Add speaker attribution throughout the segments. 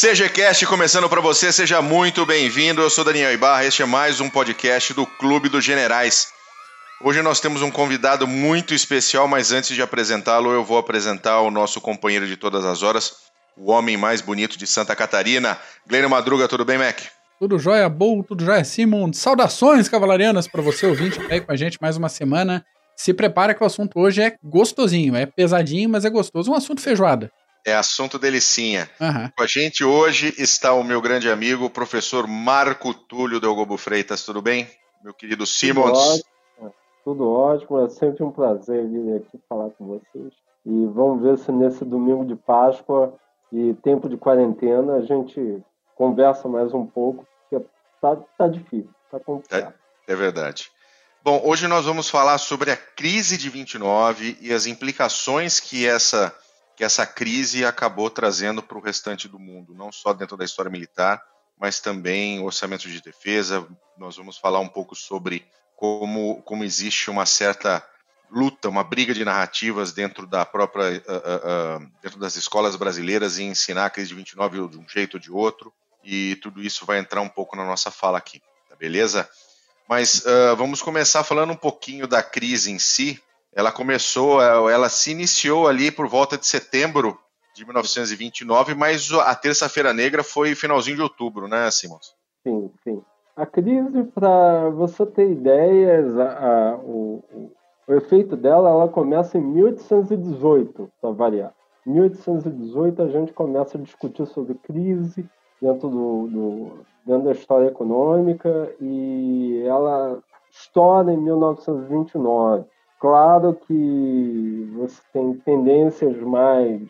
Speaker 1: CGCast começando para você, seja muito bem-vindo. Eu sou Daniel Ibarra, este é mais um podcast do Clube dos Generais. Hoje nós temos um convidado muito especial, mas antes de apresentá-lo, eu vou apresentar o nosso companheiro de todas as horas, o homem mais bonito de Santa Catarina, Glênio Madruga. Tudo bem, Mac?
Speaker 2: Tudo jóia, bom, tudo jóia, Simon. Saudações cavalarianas para você, ouvinte, tá aí com a gente mais uma semana. Se prepara que o assunto hoje é gostosinho, é pesadinho, mas é gostoso. Um assunto feijoada.
Speaker 1: É assunto delicinha.
Speaker 2: Uhum.
Speaker 1: Com a gente hoje está o meu grande amigo, o professor Marco Túlio Delgobo Freitas. Tudo bem? Meu querido Simons.
Speaker 3: Tudo ótimo, tudo ótimo. é sempre um prazer vir aqui falar com vocês. E vamos ver se nesse domingo de Páscoa e tempo de quarentena a gente conversa mais um pouco, porque tá, tá difícil, tá complicado.
Speaker 1: É, é verdade. Bom, hoje nós vamos falar sobre a crise de 29 e as implicações que essa que essa crise acabou trazendo para o restante do mundo, não só dentro da história militar, mas também orçamento de defesa. Nós vamos falar um pouco sobre como, como existe uma certa luta, uma briga de narrativas dentro da própria uh, uh, dentro das escolas brasileiras em ensinar a crise de 29 de um jeito ou de outro, e tudo isso vai entrar um pouco na nossa fala aqui, tá beleza? Mas uh, vamos começar falando um pouquinho da crise em si, ela começou, é, ela se iniciou ali por volta de setembro de 1929, mas a Terça-feira Negra foi finalzinho de outubro, né, Simons?
Speaker 3: Sim, sim. A crise, para você ter ideias, a, a, o, o, efeito dela, ela começa em 1818, para variar. Em 1818 a gente começa a discutir sobre crise dentro, do, do, dentro da história econômica e ela estoura em 1929. Claro que você tem tendências mais.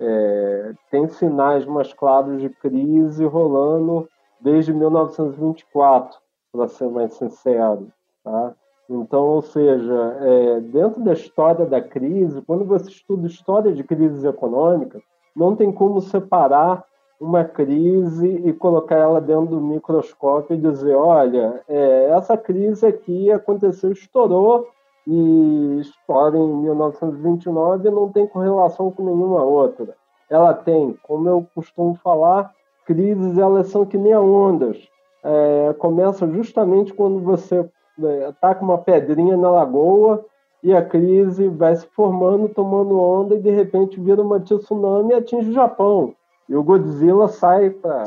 Speaker 3: É, tem sinais mais claros de crise rolando desde 1924, para ser mais sincero. Tá? Então, ou seja, é, dentro da história da crise, quando você estuda história de crises econômicas, não tem como separar uma crise e colocar ela dentro do microscópio e dizer, olha, é, essa crise aqui aconteceu, estourou e estoura em 1929 não tem correlação com nenhuma outra. Ela tem, como eu costumo falar, crises elas são que nem ondas. É, começa justamente quando você está é, tá uma pedrinha na lagoa e a crise vai se formando, tomando onda e de repente vira uma tsunami e atinge o Japão. E o Godzilla sai para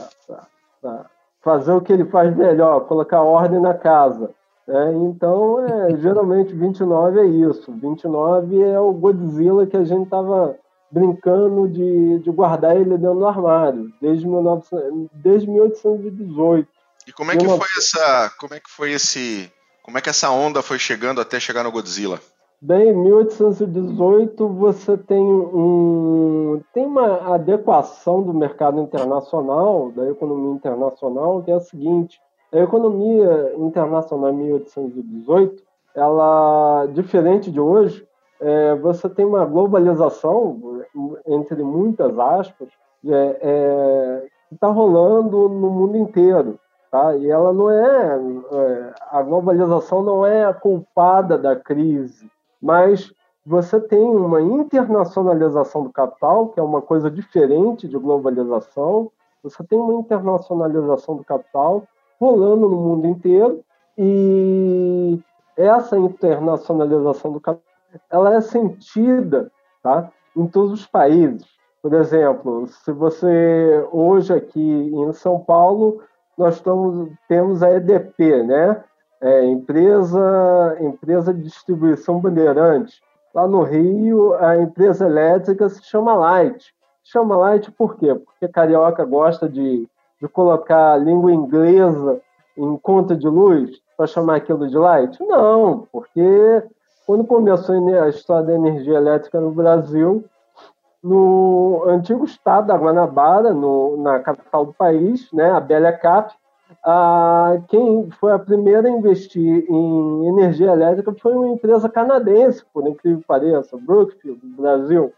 Speaker 3: fazer o que ele faz melhor, colocar ordem na casa. É, então, é, geralmente 29 é isso. 29 é o Godzilla que a gente estava brincando de, de guardar ele dentro do armário, desde, 19, desde 1818.
Speaker 1: E como é que foi essa. Como é que foi esse. Como é que essa onda foi chegando até chegar no Godzilla?
Speaker 3: Bem, em 1818 você tem um tem uma adequação do mercado internacional, da economia internacional, que é a seguinte: a economia internacional em 1818, ela, diferente de hoje, é, você tem uma globalização, entre muitas aspas, é, é, que está rolando no mundo inteiro. Tá? E ela não é, é, a globalização não é a culpada da crise, mas você tem uma internacionalização do capital, que é uma coisa diferente de globalização, você tem uma internacionalização do capital rolando no mundo inteiro e essa internacionalização do capital ela é sentida tá, em todos os países. Por exemplo, se você hoje aqui em São Paulo nós estamos, temos a EDP, né? É, empresa, empresa de distribuição Bandeirante. Lá no Rio, a empresa elétrica se chama Light. Chama Light por quê? Porque carioca gosta de de colocar a língua inglesa em conta de luz para chamar aquilo de light? Não, porque quando começou a história da energia elétrica no Brasil, no antigo estado da Guanabara, no, na capital do país, né, a Belecap, a, quem foi a primeira a investir em energia elétrica foi uma empresa canadense, por incrível que pareça, Brookfield, Brasil.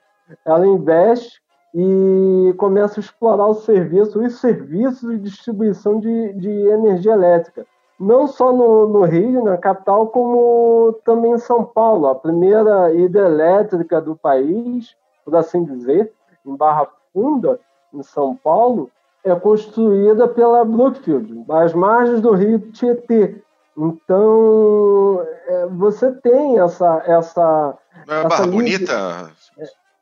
Speaker 3: Ela investe e começa a explorar o serviço, os serviços de distribuição de, de energia elétrica. Não só no, no, Rio, na capital, como também em São Paulo, a primeira hidrelétrica do país, por assim dizer, em Barra Funda, em São Paulo, é construída pela Brookfield, às margens do rio Tietê. Então, é, você tem essa. essa
Speaker 1: é essa Barra Bonita?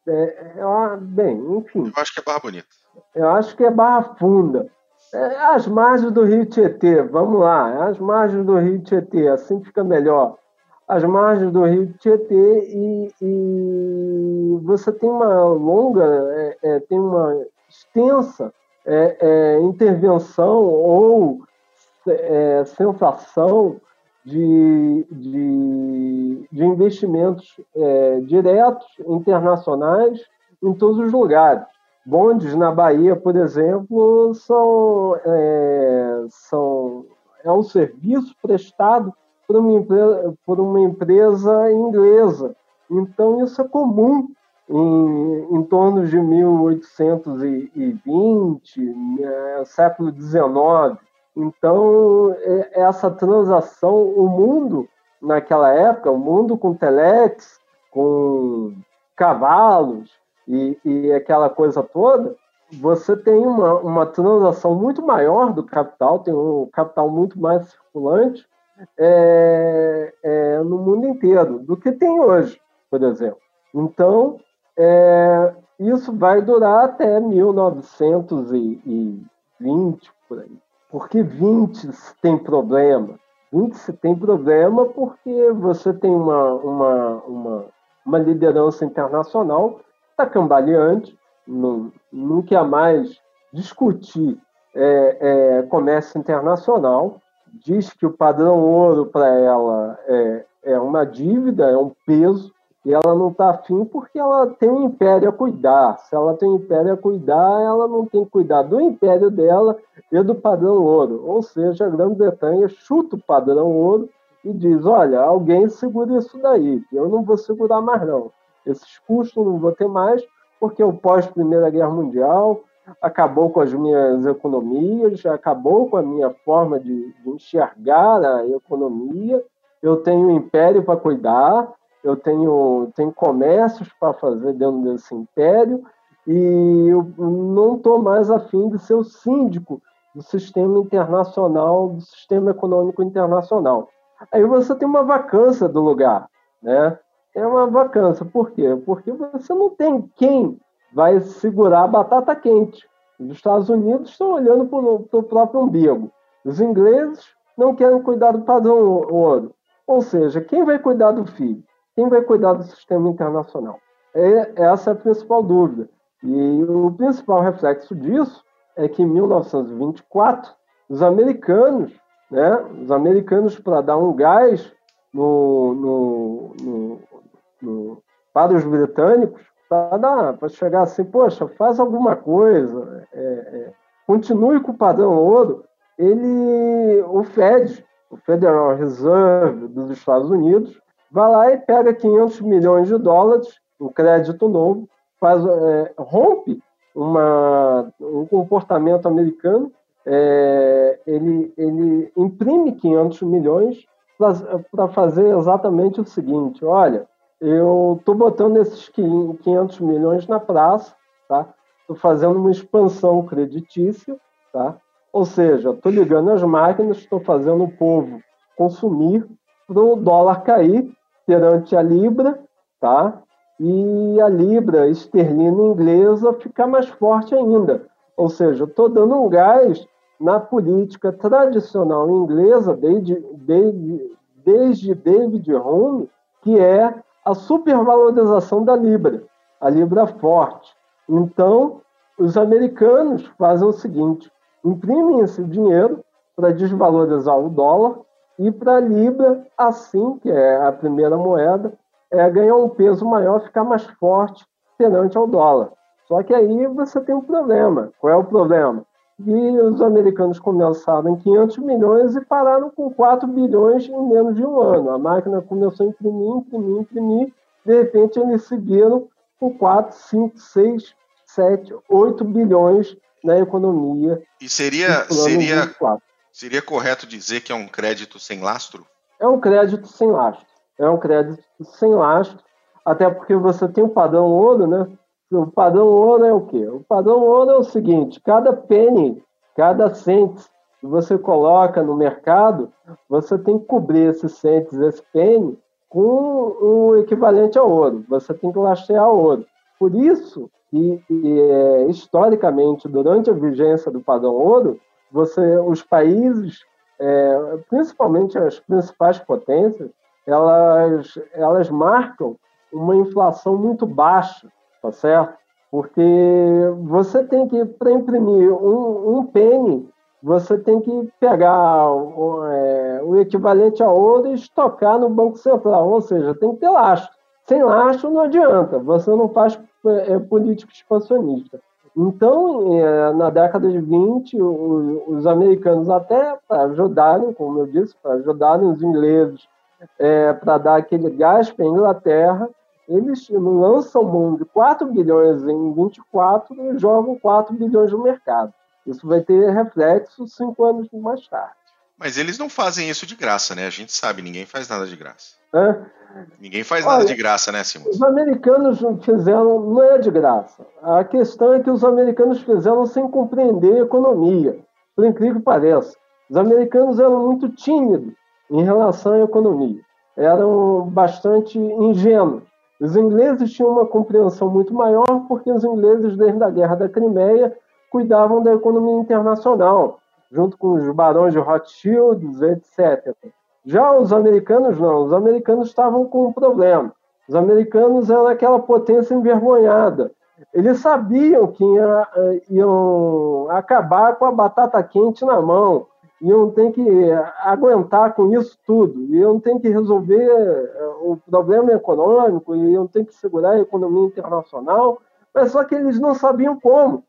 Speaker 3: É, é, é, bem, enfim.
Speaker 1: Eu acho que é Barra Bonita.
Speaker 3: Eu acho que é Barra Funda. É, as margens do rio Tietê, vamos lá, as margens do rio Tietê, assim fica melhor. As margens do rio Tietê e, e você tem uma longa, é, é, tem uma extensa é, é, intervenção ou sensação de, de, de investimentos é, diretos internacionais em todos os lugares. Bondes na Bahia, por exemplo, são, é, são é um serviço prestado por uma, empresa, por uma empresa inglesa. Então, isso é comum em, em torno de 1820, é, século XIX. Então, é, essa transação, o mundo naquela época, o mundo com telex, com cavalos e, e aquela coisa toda, você tem uma, uma transação muito maior do capital, tem um capital muito mais circulante é, é, no mundo inteiro do que tem hoje, por exemplo. Então, é, isso vai durar até 1920, por aí. Por que 20 tem problema? 20 se tem problema porque você tem uma, uma, uma, uma liderança internacional está cambaleante, não, não quer mais discutir é, é, comércio internacional, diz que o padrão ouro para ela é, é uma dívida, é um peso, e ela não está afim porque ela tem um império a cuidar. Se ela tem um império a cuidar, ela não tem que cuidar do império dela e do padrão ouro. Ou seja, a Grã-Bretanha chuta o padrão ouro e diz: olha, alguém segura isso daí, eu não vou segurar mais não. Esses custos não vou ter mais, porque o pós-Primeira Guerra Mundial acabou com as minhas economias, acabou com a minha forma de, de enxergar a economia. Eu tenho um império para cuidar, eu tenho, tenho comércios para fazer dentro desse império e eu não estou mais afim de ser o síndico do sistema internacional, do sistema econômico internacional. Aí você tem uma vacância do lugar, né? É uma vacância. Por quê? Porque você não tem quem vai segurar a batata quente. Os Estados Unidos estão olhando para o próprio umbigo. Os ingleses não querem cuidar do padrão ouro. Ou seja, quem vai cuidar do filho? Quem vai cuidar do sistema internacional? É, essa é a principal dúvida. E o principal reflexo disso é que em 1924, os americanos, né, os americanos, para dar um gás no, no, no, no para os britânicos, para chegar assim, poxa, faz alguma coisa, é, é, continue com o padrão ouro, ele, o Fed, o Federal Reserve dos Estados Unidos, vai lá e pega 500 milhões de dólares, um crédito novo, faz, é, rompe uma, um comportamento americano, é, ele, ele imprime 500 milhões para fazer exatamente o seguinte: olha, eu estou botando esses 500 milhões na praça, tá? Estou fazendo uma expansão creditícia, tá? Ou seja, estou ligando as máquinas, estou fazendo o povo consumir para o dólar cair perante a libra, tá? E a libra esterlina inglesa ficar mais forte ainda. Ou seja, estou dando um gás na política tradicional inglesa desde, desde, desde David Hume, que é a supervalorização da libra, a libra forte. Então, os americanos fazem o seguinte: imprimem esse dinheiro para desvalorizar o dólar e para a Libra, assim, que é a primeira moeda, é ganhar um peso maior, ficar mais forte perante ao dólar. Só que aí você tem um problema. Qual é o problema? E os americanos começaram em 500 milhões e pararam com 4 bilhões em menos de um ano. A máquina começou a imprimir, imprimir, imprimir. De repente, eles seguiram com 4, 5, 6, 7, 8 bilhões na economia.
Speaker 1: E seria, seria, 24. Seria correto dizer que é um crédito sem lastro?
Speaker 3: É um crédito sem lastro. É um crédito sem lastro, até porque você tem o padrão ouro, né? O padrão ouro é o quê? O padrão ouro é o seguinte: cada penny, cada cent que você coloca no mercado, você tem que cobrir esses cents, esse penny, com o equivalente a ouro. Você tem que lastrear ouro. Por isso que, é, historicamente, durante a vigência do padrão ouro, você, os países, é, principalmente as principais potências, elas, elas marcam uma inflação muito baixa, tá certo? Porque você tem que, para imprimir um, um penny, você tem que pegar o, é, o, equivalente a ouro e estocar no Banco Central, ou seja, tem que ter lastro. Sem lastro não adianta, você não faz é, é política expansionista. Então, é, na década de 20, o, os americanos, até para ajudarem, como eu disse, para ajudarem os ingleses, é, para dar aquele gás para a Inglaterra, eles lançam mão de 4 bilhões em 24 e jogam 4 bilhões no mercado. Isso vai ter reflexo cinco anos mais tarde.
Speaker 1: Mas eles não fazem isso de graça, né? A gente sabe, ninguém faz nada de graça. Hã? Ninguém faz Olha, nada de graça, né, Simão?
Speaker 3: Os americanos fizeram, não é de graça. A questão é que os americanos fizeram sem compreender a economia, por incrível que pareça. Os americanos eram muito tímidos em relação à economia, eram bastante ingênuos. Os ingleses tinham uma compreensão muito maior porque os ingleses, desde a Guerra da Crimeia, cuidavam da economia internacional, junto com os barões de Rothschild, etc. Já os americanos não, os americanos estavam com um problema. Os americanos eram aquela potência envergonhada. Eles sabiam que ia, eh, iam acabar com a batata quente na mão, iam ter que aguentar com isso tudo, iam ter que resolver eh, o problema econômico, iam ter que segurar a economia internacional, mas só que eles não sabiam como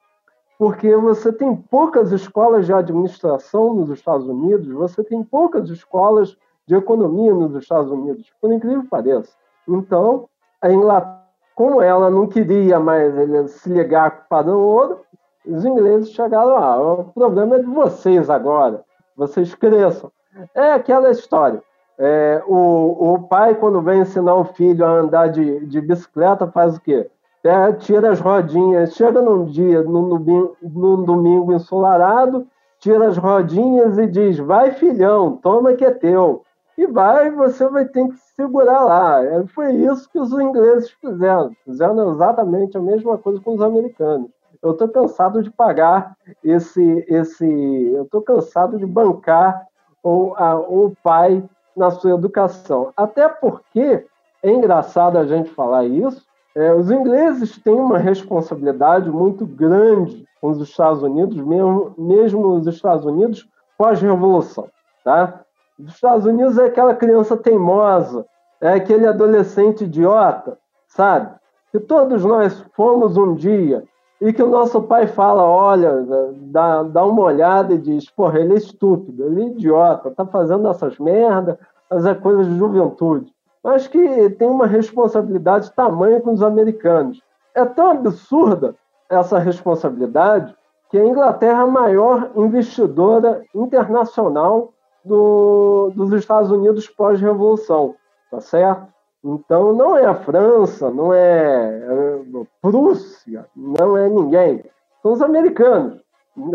Speaker 3: porque você tem poucas escolas de administração nos Estados Unidos, você tem poucas escolas de economia nos Estados Unidos, por incrível que pareça. Então, a Inglaterra, como ela não queria mais se ligar com o padrão ouro, os ingleses chegaram lá, ah, o problema é de vocês agora, vocês cresçam. É aquela história. É, o, o pai, quando vem ensinar o filho a andar de, de bicicleta, faz o quê? É, tira as rodinhas, chega num dia, num domingo, num domingo ensolarado, tira as rodinhas e diz: vai filhão, toma que é teu. E vai, você vai ter que segurar lá. É, foi isso que os ingleses fizeram. Fizeram exatamente a mesma coisa com os americanos. Eu estou cansado de pagar esse, esse, eu estou cansado de bancar o, a, o pai na sua educação. Até porque é engraçado a gente falar isso, é, os ingleses têm uma responsabilidade muito grande com os Estados Unidos, mesmo, mesmo os Estados Unidos pós-revolução. Tá? Os Estados Unidos é aquela criança teimosa, é aquele adolescente idiota, sabe? Que todos nós fomos um dia e que o nosso pai fala, olha, dá, dá uma olhada e diz, porra, ele é estúpido, ele é idiota, tá fazendo essas merdas, mas é coisa de juventude mas que tem uma responsabilidade tamanha com os americanos. É tão absurda essa responsabilidade que a Inglaterra é a maior investidora internacional do, dos Estados Unidos pós-revolução, tá certo? Então não é a França, não é a Prússia, não é ninguém. São os americanos,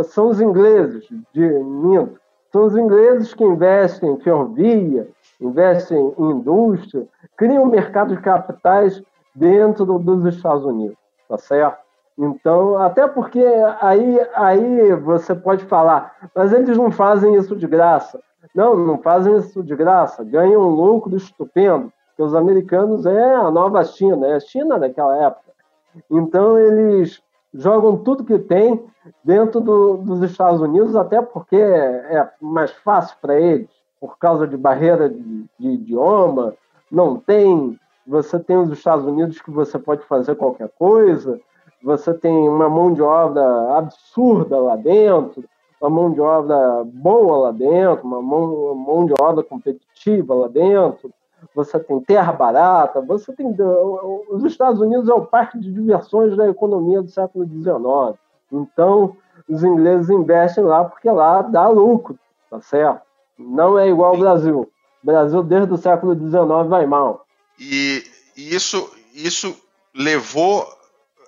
Speaker 3: são os ingleses, de minto, são os ingleses que investem em ferrovia, investem em indústria, criam um mercado de capitais dentro do, dos Estados Unidos, tá certo? Então, até porque aí, aí você pode falar, mas eles não fazem isso de graça. Não, não fazem isso de graça, ganham um lucro estupendo, porque os americanos é a nova China, é a China daquela época. Então, eles jogam tudo que tem dentro do, dos Estados Unidos, até porque é mais fácil para eles por causa de barreira de, de idioma, não tem. Você tem os Estados Unidos que você pode fazer qualquer coisa, você tem uma mão de obra absurda lá dentro, uma mão de obra boa lá dentro, uma mão, uma mão de obra competitiva lá dentro, você tem terra barata, você tem. Os Estados Unidos é o parque de diversões da economia do século XIX. Então, os ingleses investem lá porque lá dá lucro, tá certo? Não é igual ao Brasil. O Brasil, desde o século XIX, vai mal.
Speaker 1: E, isso, isso levou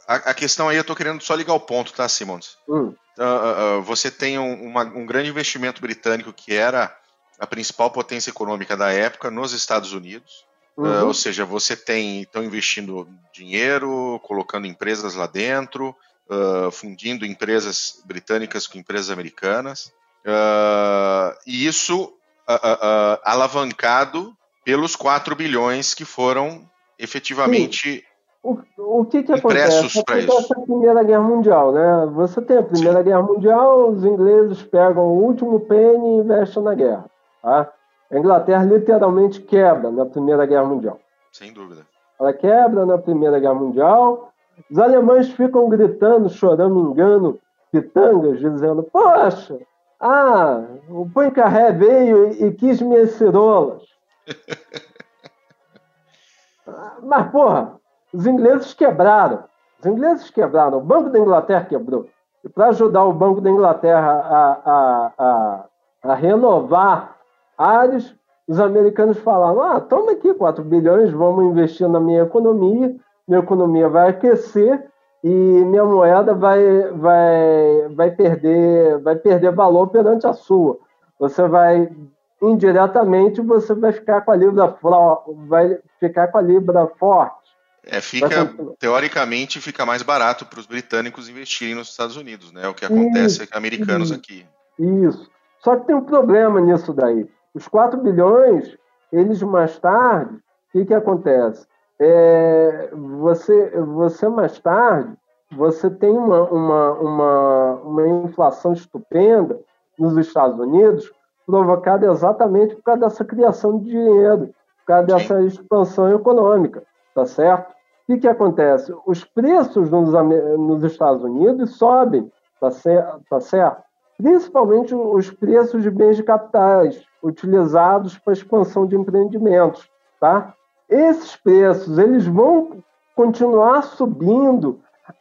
Speaker 1: a, a, questão aí, eu estou querendo só ligar o ponto, tá, Simons? Hum. Uh, uh, você tem um, uma, um grande investimento britânico que era a principal potência econômica da época nos Estados Unidos. Uhum. Uh, ou seja, você tem estão investindo dinheiro, colocando empresas lá dentro, uh, fundindo empresas britânicas com empresas americanas, uh, e isso alavancado pelos 4 bilhões que foram efetivamente
Speaker 3: o, o que, que acontece? Acontece a Primeira Guerra Mundial, né? Você tem a Primeira Sim. Guerra Mundial, os ingleses pegam o último penny e investem na guerra. Tá? A Inglaterra literalmente quebra na Primeira Guerra Mundial.
Speaker 1: Sem dúvida.
Speaker 3: Ela quebra na Primeira Guerra Mundial. Os alemães ficam gritando, chorando, engano, pitangas, dizendo: Poxa, ah, o Poincaré veio e, e quis minhas cirolas. Mas, porra, os ingleses quebraram. Os ingleses quebraram. O Banco da Inglaterra quebrou. E para ajudar o Banco da Inglaterra a, a, a, a renovar áreas, os americanos falaram: ah, toma aqui 4 bilhões, vamos investir na minha economia, minha economia vai aquecer e minha moeda vai, vai, vai, perder, vai perder valor perante a sua. Você vai indiretamente você vai ficar com a libra vai ficar com a libra forte.
Speaker 1: É, fica, teoricamente, fica mais barato para os britânicos investirem nos Estados Unidos, né? O que acontece isso, com americanos
Speaker 3: isso,
Speaker 1: aqui.
Speaker 3: Isso. Só que tem um problema nisso daí. Os 4 bilhões, eles mais tarde, o que, que acontece? É, você, você mais tarde, você tem uma, uma, uma, uma inflação estupenda nos Estados Unidos, provocada exatamente por causa dessa criação de dinheiro, por causa dessa expansão econômica, tá certo? O que, que acontece? Os preços nos, nos Estados Unidos sobem, tá, certo? tá certo? Principalmente os preços de bens de capitais utilizados para expansão de empreendimentos, tá? Esses preços eles vão continuar subindo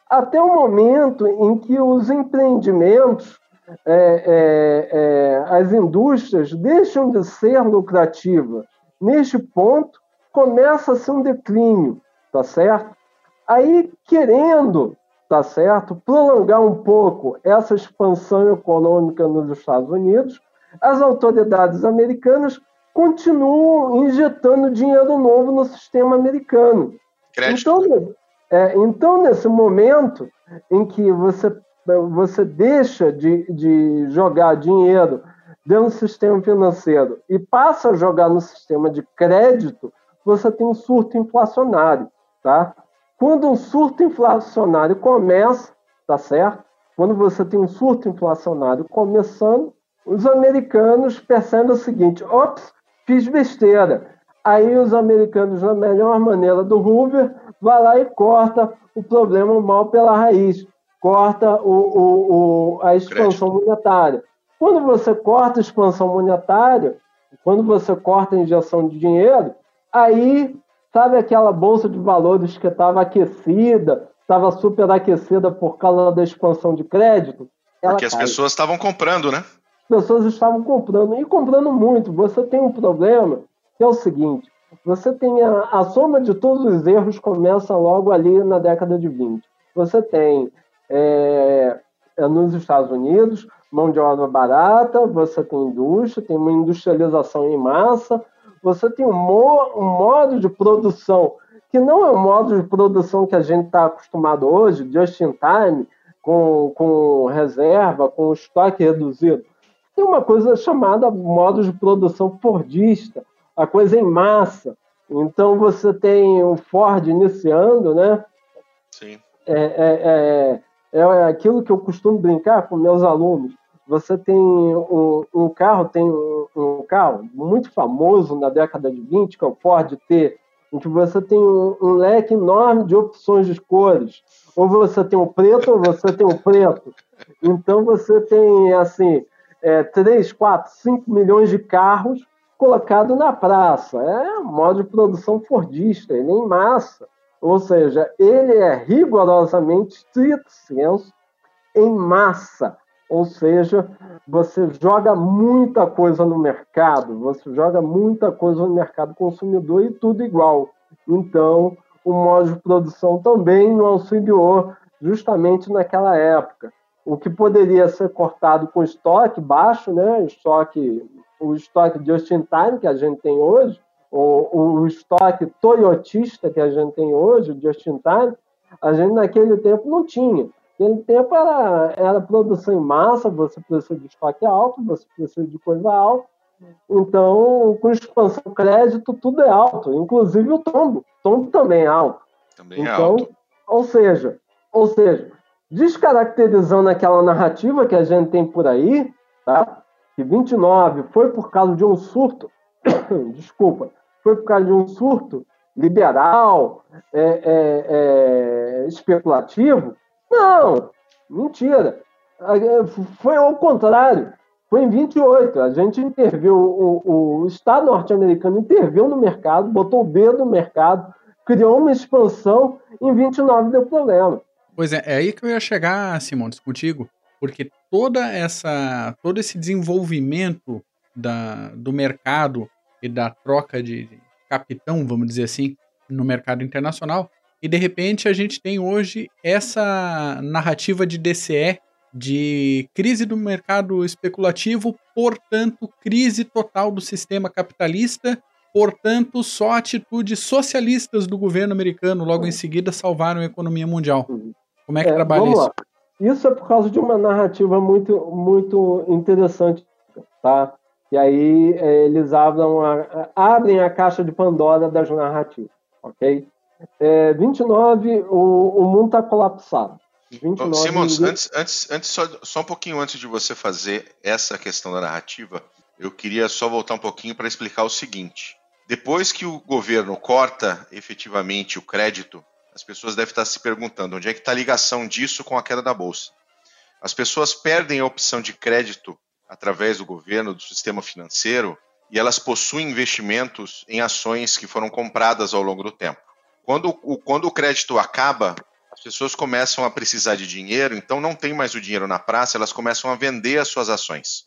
Speaker 3: até o momento em que os empreendimentos, é, é, é, as indústrias deixam de ser lucrativas. Neste ponto, começa-se um declínio, tá certo? Aí, querendo, tá certo, prolongar um pouco essa expansão econômica nos Estados Unidos, as autoridades americanas continuam injetando dinheiro novo no sistema americano. Então, é, então, nesse momento em que você, você deixa de, de jogar dinheiro dentro do sistema financeiro e passa a jogar no sistema de crédito, você tem um surto inflacionário, tá? Quando um surto inflacionário começa, tá certo? Quando você tem um surto inflacionário começando, os americanos percebem o seguinte: ops, fiz besteira. Aí os americanos, na melhor maneira do Hoover, vai lá e corta o problema mal pela raiz, corta o, o, o, a expansão Crédito. monetária. Quando você corta a expansão monetária, quando você corta a injeção de dinheiro, aí, sabe aquela bolsa de valores que estava aquecida, estava superaquecida por causa da expansão de crédito?
Speaker 1: Porque as pessoas estavam comprando, né?
Speaker 3: As pessoas estavam comprando, e comprando muito. Você tem um problema que é o seguinte: você tem a, a soma de todos os erros começa logo ali na década de 20. Você tem é, é, nos Estados Unidos mão de obra barata, você tem indústria, tem uma industrialização em massa, você tem um, mo, um modo de produção que não é o modo de produção que a gente está acostumado hoje, just in time, com, com reserva, com estoque reduzido. Tem uma coisa chamada modo de produção fordista, a coisa em massa. Então você tem o Ford iniciando, né?
Speaker 1: Sim.
Speaker 3: É, é, é, é aquilo que eu costumo brincar com meus alunos. Você tem um, um carro, tem um, um, carro muito famoso na década de 20, que é o Ford T, em que você tem um, um leque enorme de opções de cores. Ou você tem o preto, ou você tem o preto. Então você tem assim é, 3, 4, 5 milhões de carros colocado na praça. É um modo de produção fordista, ele é em massa. Ou seja, ele é rigorosamente, estrito senso, em massa. Ou seja, você joga muita coisa no mercado, você joga muita coisa no mercado consumidor e tudo igual. Então, o modo de produção também não auxiliou justamente naquela época. O que poderia ser cortado com estoque baixo, né? estoque, o estoque just in time que a gente tem hoje, o, o estoque toyotista que a gente tem hoje, o just in time, a gente naquele tempo não tinha. Naquele tempo era, era produção em massa, você precisa de estoque alto, você precisa de coisa alta. Então, com expansão crédito, tudo é alto, inclusive o tombo. O tombo também é alto.
Speaker 1: Também é então, alto.
Speaker 3: Ou seja, ou seja, descaracterizando aquela narrativa que a gente tem por aí, tá? que 29 foi por causa de um surto, desculpa, foi por causa de um surto liberal, é, é, é, especulativo. Não, mentira. Foi ao contrário. Foi em 28. A gente interviu, o, o Estado norte-americano interviu no mercado, botou o dedo no mercado, criou uma expansão, em 29 deu problema.
Speaker 2: Pois é, é aí que eu ia chegar, Simões, contigo, porque toda essa, todo esse desenvolvimento da, do mercado e da troca de capitão, vamos dizer assim, no mercado internacional, e de repente a gente tem hoje essa narrativa de DCE de crise do mercado especulativo, portanto, crise total do sistema capitalista, portanto, só atitudes socialistas do governo americano logo em seguida salvaram a economia mundial. Como é que é, trabalha isso? Lá.
Speaker 3: Isso é por causa de uma narrativa muito, muito interessante, tá? E aí é, eles abrem a, abrem a caixa de Pandora das narrativas, ok? É, 29, o, o mundo está colapsado.
Speaker 1: 29, Simons, ninguém... antes, antes, antes só, só um pouquinho antes de você fazer essa questão da narrativa, eu queria só voltar um pouquinho para explicar o seguinte. Depois que o governo corta efetivamente o crédito as pessoas devem estar se perguntando onde é que está a ligação disso com a queda da bolsa. As pessoas perdem a opção de crédito através do governo, do sistema financeiro, e elas possuem investimentos em ações que foram compradas ao longo do tempo. Quando o, quando o crédito acaba, as pessoas começam a precisar de dinheiro, então não tem mais o dinheiro na praça, elas começam a vender as suas ações.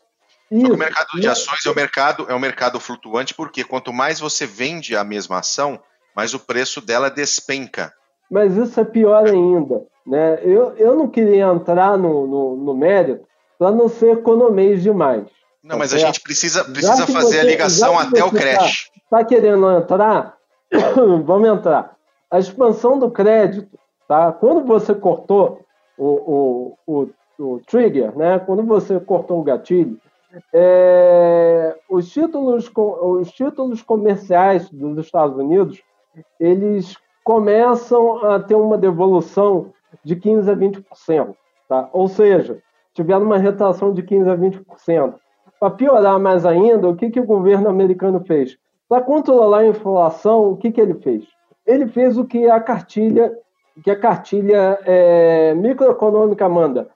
Speaker 1: Isso. o mercado de ações é um mercado, é um mercado flutuante, porque quanto mais você vende a mesma ação, mais o preço dela despenca.
Speaker 3: Mas isso é pior ainda. Né? Eu, eu não queria entrar no, no, no mérito para não ser economês demais.
Speaker 1: Não, tá mas certo? a gente precisa, precisa fazer você, a ligação até o crédito.
Speaker 3: Está tá querendo entrar? Vamos entrar. A expansão do crédito, tá? quando você cortou o, o, o, o trigger, né? quando você cortou o gatilho, é, os, títulos, os títulos comerciais dos Estados Unidos eles começam a ter uma devolução de 15% a 20%. Tá? Ou seja, tiveram uma retração de 15% a 20%. Para piorar mais ainda, o que, que o governo americano fez? Para controlar a inflação, o que, que ele fez? Ele fez o que a cartilha, que a cartilha é, microeconômica manda.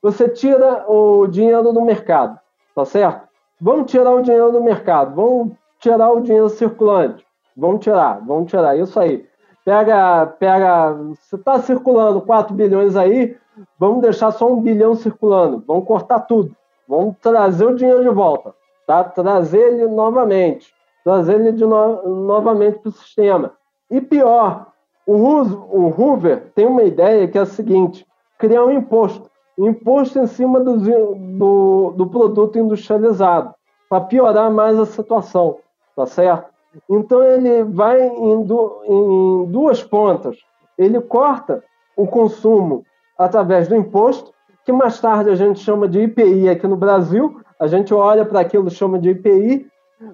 Speaker 3: Você tira o dinheiro do mercado, tá certo? Vamos tirar o dinheiro do mercado, vamos tirar o dinheiro circulante, vamos tirar, vamos tirar, isso aí. Pega, pega, você está circulando 4 bilhões aí, vamos deixar só um bilhão circulando, vamos cortar tudo, vamos trazer o dinheiro de volta, tá? trazer ele novamente, trazer ele de no, novamente para o sistema. E pior, o, o Hoover tem uma ideia que é a seguinte: criar um imposto, imposto em cima do, do, do produto industrializado, para piorar mais a situação, tá certo? Então ele vai em, du em duas pontas. Ele corta o consumo através do imposto, que mais tarde a gente chama de IPI aqui no Brasil. A gente olha para aquilo e chama de IPI,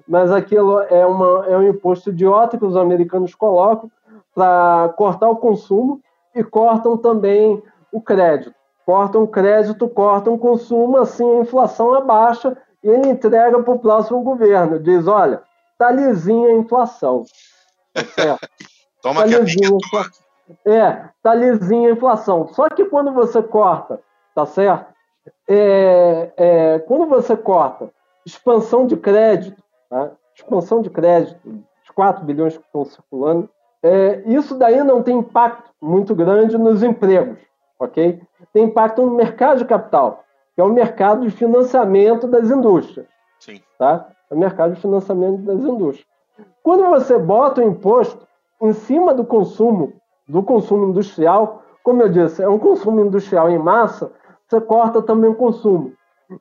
Speaker 3: mas aquilo é, uma, é um imposto idiota que os americanos colocam para cortar o consumo e cortam também o crédito. Cortam o crédito, cortam o consumo, assim a inflação abaixa e ele entrega para o próximo governo. Diz: olha, tá lisinha a inflação.
Speaker 1: É. Toma tá que lisinha
Speaker 3: É, tá lisinha a inflação. Só que quando você corta, tá certo? É, é, quando você corta expansão de crédito, tá? expansão de crédito, os 4 bilhões que estão circulando, é, isso daí não tem impacto muito grande nos empregos, ok? Tem impacto no mercado de capital, que é o mercado de financiamento das indústrias.
Speaker 1: Sim.
Speaker 3: Tá? é o mercado de financiamento das indústrias. Quando você bota o imposto, em cima do consumo, do consumo industrial, como eu disse, é um consumo industrial em massa, você corta também o consumo.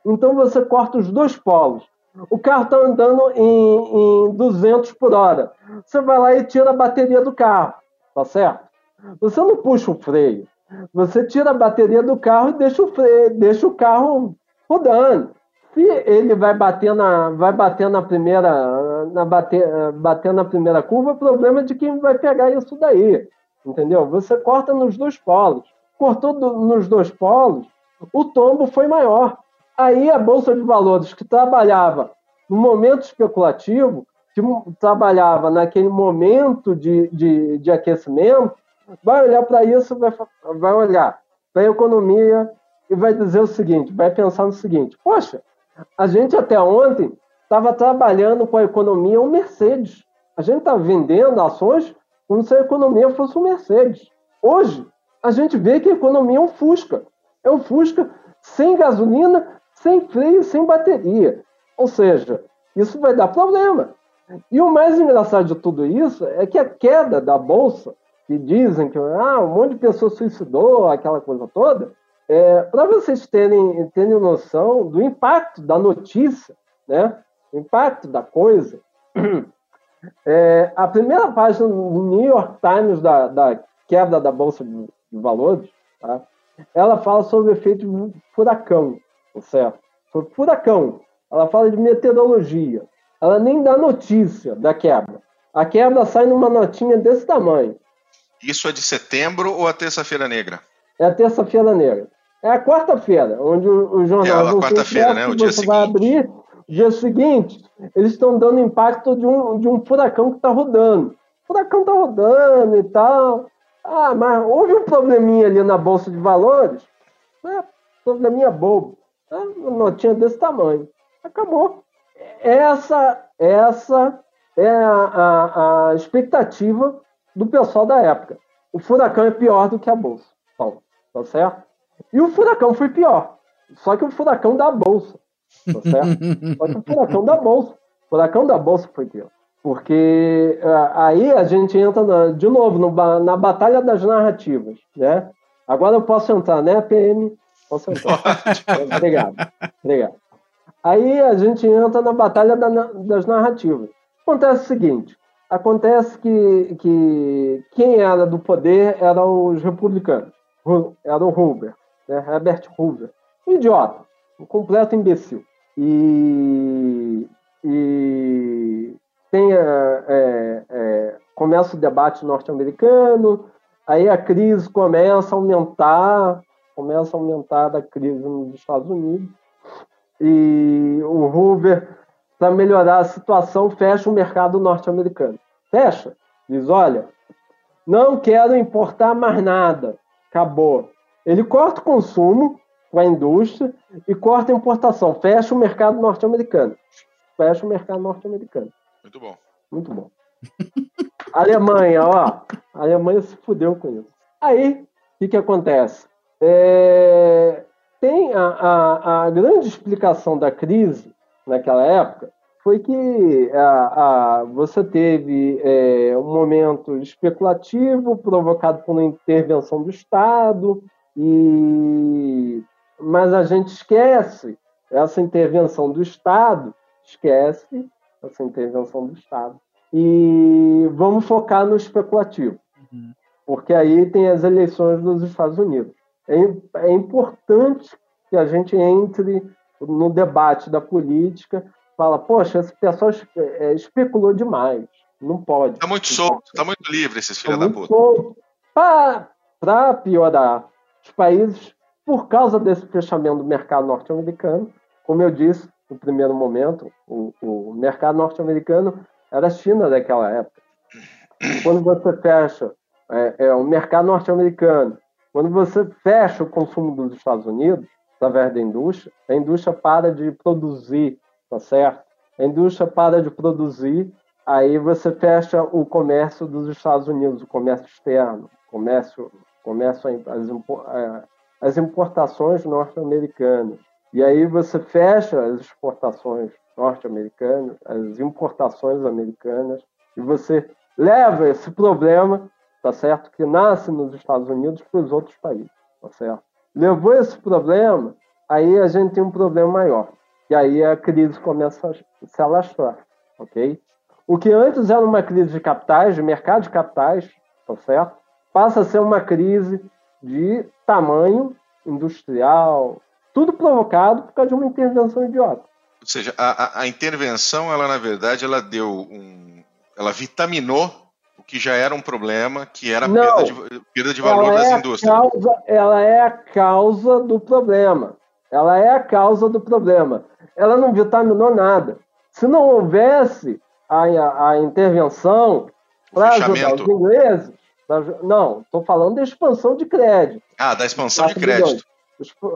Speaker 3: Então você corta os dois polos. O carro está andando em, em 200 por hora. Você vai lá e tira a bateria do carro, tá certo? Você não puxa o freio. Você tira a bateria do carro e deixa o freio, deixa o carro rodando. Se ele vai bater na, vai bater na primeira, na bater, bater na primeira curva, o problema é de quem vai pegar isso daí, entendeu? Você corta nos dois polos. Cortou do, nos dois polos, o tombo foi maior. Aí a bolsa de valores que trabalhava no momento especulativo, que trabalhava naquele momento de, de, de aquecimento, vai olhar para isso, vai, vai olhar para a economia e vai dizer o seguinte: vai pensar no seguinte, poxa, a gente até ontem estava trabalhando com a economia um Mercedes. A gente está vendendo ações como se a economia fosse um Mercedes. Hoje, a gente vê que a economia é um Fusca. É um Fusca sem gasolina, sem freio, sem bateria. Ou seja, isso vai dar problema. E o mais engraçado de tudo isso é que a queda da bolsa que dizem que ah, um monte de pessoa suicidou, aquela coisa toda, é, para vocês terem, terem noção do impacto da notícia, né? o impacto da coisa, é, a primeira página do New York Times da, da quebra da Bolsa de, Valores, tá? ela fala sobre o efeito furacão, tá certo? Sobre furacão. Ela fala de meteorologia. Ela nem dá notícia da quebra. A quebra sai numa notinha desse tamanho.
Speaker 1: Isso é de setembro ou a terça-feira negra?
Speaker 3: É a terça-feira negra. É a quarta-feira, onde o, o jornal.
Speaker 1: É a quarta-feira, né? O dia seguinte.
Speaker 3: vai abrir. Dia seguinte, eles estão dando impacto de um, de um furacão que está rodando. O furacão está rodando e tal. Ah, mas houve um probleminha ali na Bolsa de Valores. É, probleminha bobo. É uma notinha desse tamanho. Acabou. Essa, essa é a, a, a expectativa do pessoal da época. O furacão é pior do que a bolsa. Bom, tá certo? E o furacão foi pior. Só que o furacão da bolsa. Tá certo? Só que o furacão da bolsa. O furacão da bolsa foi pior. Porque uh, aí a gente entra na, de novo no, na batalha das narrativas. Né? Agora eu posso entrar, né, PM? Posso entrar. Obrigado. Obrigado. Aí a gente entra na batalha da, das narrativas. Acontece o seguinte: Acontece que, que quem era do poder eram os republicanos. Era o Hoover, né? Herbert Hoover. Um idiota, um completo imbecil. E, e tem, é, é, é, começa o debate norte-americano, aí a crise começa a aumentar, começa a aumentar a crise nos Estados Unidos. E o Hoover para melhorar a situação, fecha o mercado norte-americano. Fecha. Diz: olha, não quero importar mais nada. Acabou. Ele corta o consumo com a indústria e corta a importação. Fecha o mercado norte-americano. Fecha o mercado norte-americano.
Speaker 1: Muito bom.
Speaker 3: Muito bom. Alemanha, ó. A Alemanha se fudeu com isso. Aí, o que, que acontece? É... Tem a, a, a grande explicação da crise naquela época foi que a, a, você teve é, um momento especulativo provocado por uma intervenção do Estado, e mas a gente esquece essa intervenção do Estado, esquece essa intervenção do Estado. E vamos focar no especulativo, uhum. porque aí tem as eleições dos Estados Unidos. É, é importante que a gente entre no debate da política, fala, poxa, esse pessoal é, especulou demais. Não pode.
Speaker 1: Tá muito solto, tá muito livre esses filhos tá da puta. Solto.
Speaker 3: Para piorar, os países, por causa desse fechamento do mercado norte-americano, como eu disse no primeiro momento, o, o mercado norte-americano era a China daquela época. Quando você fecha é, é, o mercado norte-americano, quando você fecha o consumo dos Estados Unidos, através da indústria, a indústria para de produzir, tá certo? A indústria para de produzir, aí você fecha o comércio dos Estados Unidos, o comércio externo, comércio, comércio as, as importações norte-americanas. E aí você fecha as exportações norte-americanas, as importações americanas, e você leva esse problema, tá certo, que nasce nos Estados Unidos para os outros países, tá certo? Levou esse problema, aí a gente tem um problema maior. E aí a crise começa a se alastrar, ok? O que antes era uma crise de capitais, de mercado de capitais, tá certo? Passa a ser uma crise de tamanho industrial, tudo provocado por causa de uma intervenção idiota.
Speaker 1: Ou seja, a, a intervenção, ela na verdade, ela deu um, ela vitaminou o que já era um problema, que era a perda de, perda de valor das é indústrias.
Speaker 3: Causa, ela é a causa do problema. Ela é a causa do problema. Ela não vitaminou nada. Se não houvesse a, a, a intervenção para ajudar os ingleses, não, estou falando da expansão de crédito.
Speaker 1: Ah, da expansão de crédito.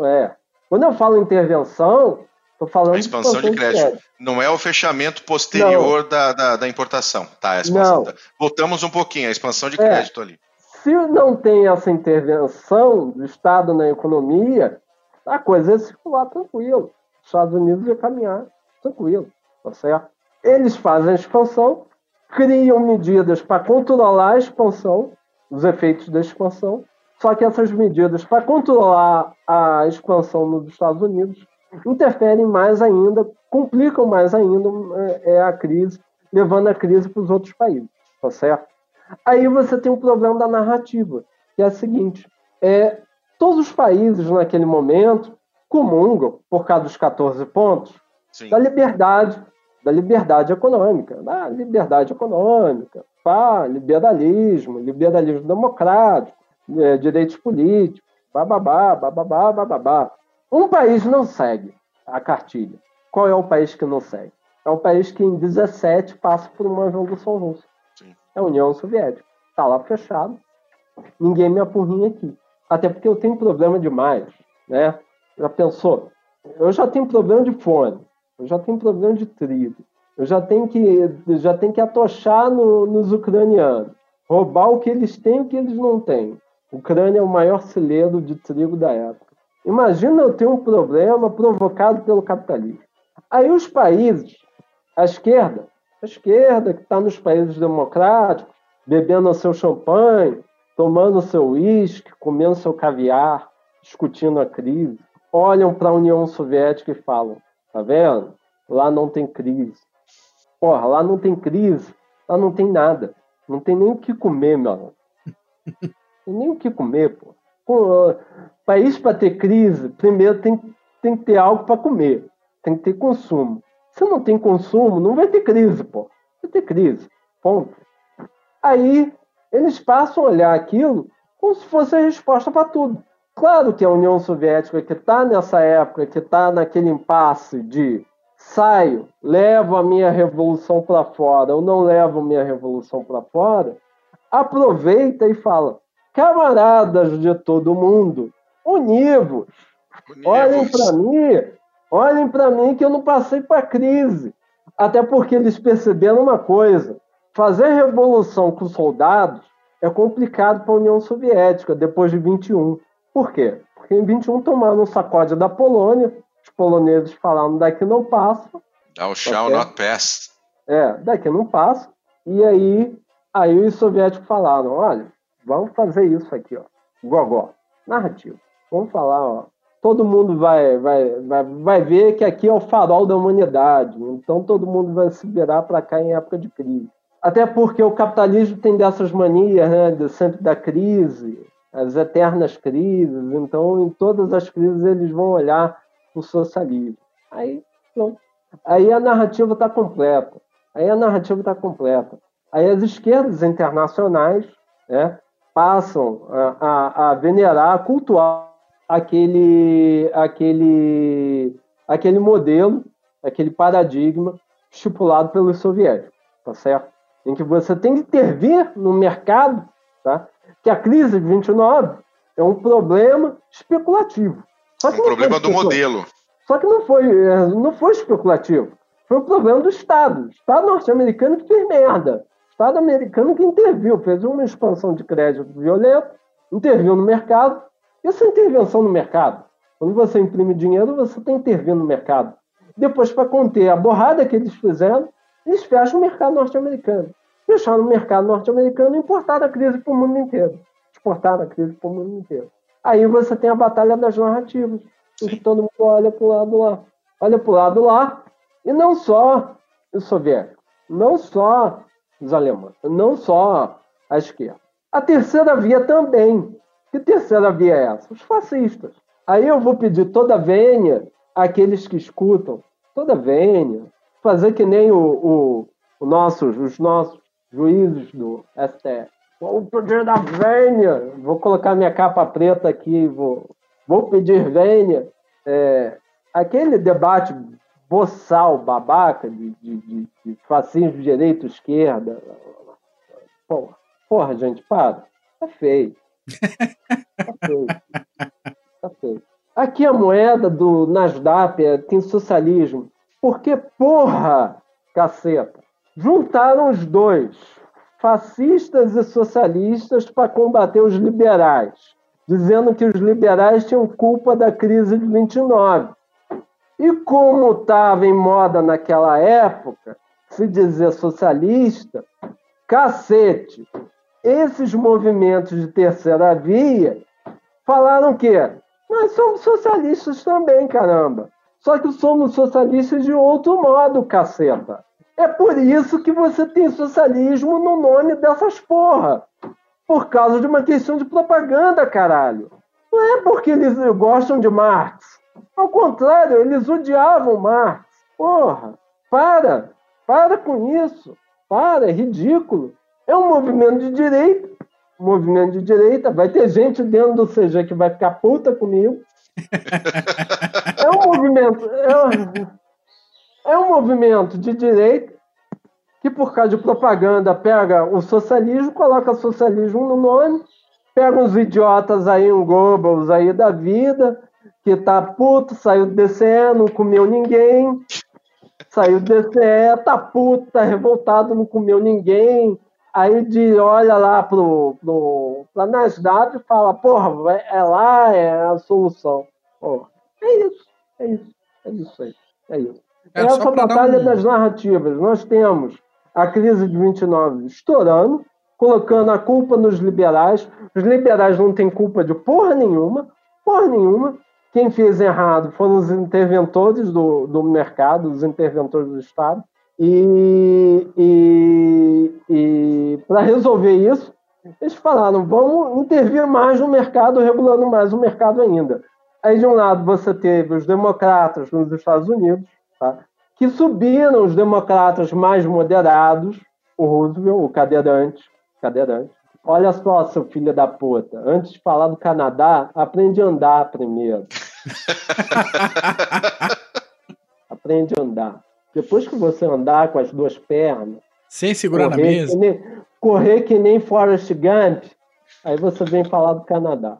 Speaker 3: É. Quando eu falo intervenção, estou falando
Speaker 1: a expansão, expansão de, crédito. de, crédito. Não é o fechamento posterior da, da, da, importação, tá? Não. Voltamos um pouquinho, a expansão de é. crédito ali.
Speaker 3: Se não tem essa intervenção do Estado na economia, a coisa ia circular tranquilo. Os Estados Unidos ia caminhar tranquilo, tá certo? Eles fazem a expansão, criam medidas para controlar a expansão, os efeitos da expansão, só que essas medidas para controlar a expansão nos Estados Unidos interferem mais ainda, complicam mais ainda é, é a crise, levando a crise para os outros países, tá certo? Aí você tem o um problema da narrativa, que é o seguinte: é, todos os países naquele momento comungam, por causa dos 14 pontos, Sim. da liberdade, da liberdade econômica, da liberdade econômica, pá, liberalismo, liberalismo democrático, é, direitos políticos, bababá, bababá, bababá. Um país não segue a cartilha. Qual é o país que não segue? É o país que em 17 passa por uma revolução russa. Sim. É a União Soviética. Está lá fechado. Ninguém me apurrinha aqui. Até porque eu tenho problema demais. Né? Já pensou? Eu já tenho problema de fone. Eu já tenho problema de trigo. Já tenho que, já tenho que atochar no, nos ucranianos. Roubar o que eles têm e o que eles não têm. Ucrânia é o maior celeiro de trigo da época. Imagina eu ter um problema provocado pelo capitalismo. Aí os países, a esquerda, a esquerda que está nos países democráticos, bebendo seu champanhe, tomando seu uísque, comendo seu caviar, discutindo a crise, olham para a União Soviética e falam: tá vendo? Lá não tem crise. Porra, lá não tem crise, lá não tem nada. Não tem nem o que comer, meu. Tem nem o que comer, pô país para ter crise, primeiro tem, tem que ter algo para comer, tem que ter consumo. Se não tem consumo, não vai ter crise, pô. Vai ter crise. Ponto. Aí eles passam a olhar aquilo como se fosse a resposta para tudo. Claro que a União Soviética, que está nessa época, que está naquele impasse de saio, levo a minha revolução para fora ou não levo a minha revolução para fora, aproveita e fala: camaradas de todo mundo, univos. Olhem para mim, olhem para mim que eu não passei para crise. Até porque eles perceberam uma coisa: fazer revolução com soldados é complicado para a União Soviética depois de 21. Por quê? Porque em 21 tomaram um sacode da Polônia, os poloneses falaram daqui não passa.
Speaker 1: Thou shall not pass.
Speaker 3: É, daqui não passa. E aí, aí os soviéticos falaram: olha, Vamos fazer isso aqui, ó. Gogó. Narrativo. Vamos falar, ó. Todo mundo vai, vai, vai, vai ver que aqui é o farol da humanidade. Então todo mundo vai se virar para cá em época de crise. Até porque o capitalismo tem dessas manias, né? De sempre da crise, as eternas crises. Então, em todas as crises, eles vão olhar socialismo. Aí, pronto. Aí a narrativa está completa. Aí a narrativa está completa. Aí as esquerdas internacionais né, passam a, a, a venerar, a cultuar aquele, aquele, aquele modelo, aquele paradigma estipulado pelos soviéticos, tá certo? Em que você tem que intervir no mercado, tá? Que a crise de 29 é um problema especulativo.
Speaker 1: Só que um problema do modelo.
Speaker 3: Só que não foi, é, não foi especulativo. Foi um problema do Estado. O Estado norte-americano que fez merda. Estado americano que interviu, fez uma expansão de crédito violenta, interviu no mercado. Essa intervenção no mercado, quando você imprime dinheiro, você tem que intervir no mercado. Depois, para conter a borrada que eles fizeram, eles fecham o mercado norte-americano. fecharam o mercado norte-americano e importaram a crise para o mundo inteiro. Exportaram a crise para o mundo inteiro. Aí você tem a batalha das narrativas, em que todo mundo olha para o lado lá. Olha para o lado lá, e não só os soviéticos, não só os alemães, não só a esquerda. A terceira via também. Que terceira via é essa? Os fascistas. Aí eu vou pedir toda a vênia àqueles que escutam, toda a vênia, fazer que nem o, o, o nossos, os nossos juízes do STF. Vou pedir da vênia, vou colocar minha capa preta aqui, vou, vou pedir vênia. É, aquele debate boçal, babaca, de, de, de, de fascismo de direita, esquerda. Porra, porra, gente, para. Tá feio. Tá feio. Tá feio. Aqui a moeda do Nasdaq é, tem socialismo. Porque, porra, caceta, juntaram os dois, fascistas e socialistas, para combater os liberais, dizendo que os liberais tinham culpa da crise de 29. E como estava em moda naquela época, se dizer socialista, cacete, esses movimentos de terceira via falaram que nós somos socialistas também, caramba. Só que somos socialistas de outro modo, caceta. É por isso que você tem socialismo no nome dessas porra. Por causa de uma questão de propaganda, caralho. Não é porque eles gostam de Marx. Ao contrário, eles odiavam Marx. Porra, para. Para com isso. Para, é ridículo. É um movimento de direita. movimento de direita. Vai ter gente dentro do CG que vai ficar puta comigo. é um movimento. É um, é um movimento de direita que, por causa de propaganda, pega o socialismo, coloca socialismo no nome, pega uns idiotas aí, um Goebbels aí da vida, que tá puto, saiu do DCE, não comeu ninguém, saiu do DCE, tá puto, tá revoltado, não comeu ninguém, Aí de olha lá pro, pro, pra Nasdaq e fala, porra, é lá, é a solução. Porra, é isso, é isso, é isso aí, é isso. É, Essa batalha um... das narrativas. Nós temos a crise de 29 estourando, colocando a culpa nos liberais. Os liberais não têm culpa de porra nenhuma, porra nenhuma. Quem fez errado foram os interventores do, do mercado, os interventores do Estado. E, e, e para resolver isso, eles falaram: vamos intervir mais no mercado, regulando mais o mercado ainda. Aí, de um lado, você teve os democratas nos Estados Unidos, tá? que subiram os democratas mais moderados, o Roosevelt, o cadeirante, cadeirante. Olha só, seu filho da puta, antes de falar do Canadá, aprende a andar primeiro. aprende a andar. Depois que você andar com as duas pernas.
Speaker 2: Sem segurar na mesa.
Speaker 3: Que nem, correr que nem Forrest Gump. Aí você vem falar do Canadá.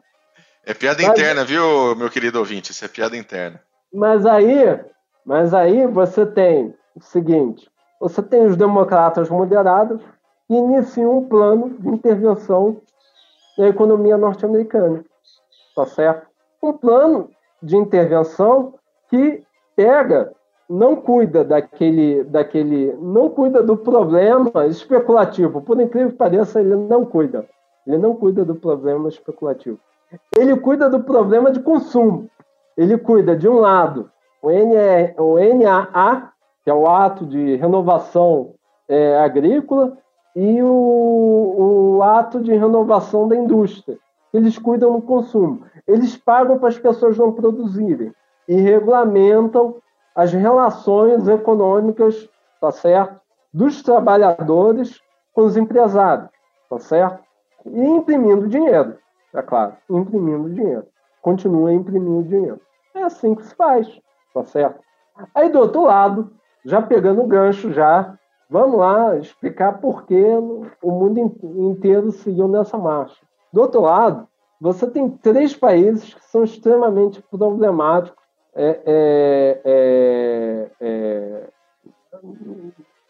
Speaker 1: É piada mas, interna, viu, meu querido ouvinte? Isso é piada interna.
Speaker 3: Mas aí, mas aí você tem o seguinte: você tem os democratas moderados que iniciam um plano de intervenção na economia norte-americana. Tá certo? Um plano de intervenção que pega não cuida daquele, daquele, não cuida do problema especulativo. Por incrível que pareça, ele não cuida. Ele não cuida do problema especulativo. Ele cuida do problema de consumo. Ele cuida de um lado o, NE, o NAA, que é o ato de renovação é, agrícola, e o, o ato de renovação da indústria. Eles cuidam do consumo. Eles pagam para as pessoas não produzirem e regulamentam as relações econômicas, tá certo? Dos trabalhadores com os empresários, tá certo? E imprimindo dinheiro, é claro, imprimindo dinheiro. Continua imprimindo dinheiro. É assim que se faz, tá certo? Aí do outro lado, já pegando o gancho, já vamos lá explicar por que o mundo inteiro seguiu nessa marcha. Do outro lado, você tem três países que são extremamente problemáticos é, é, é, é,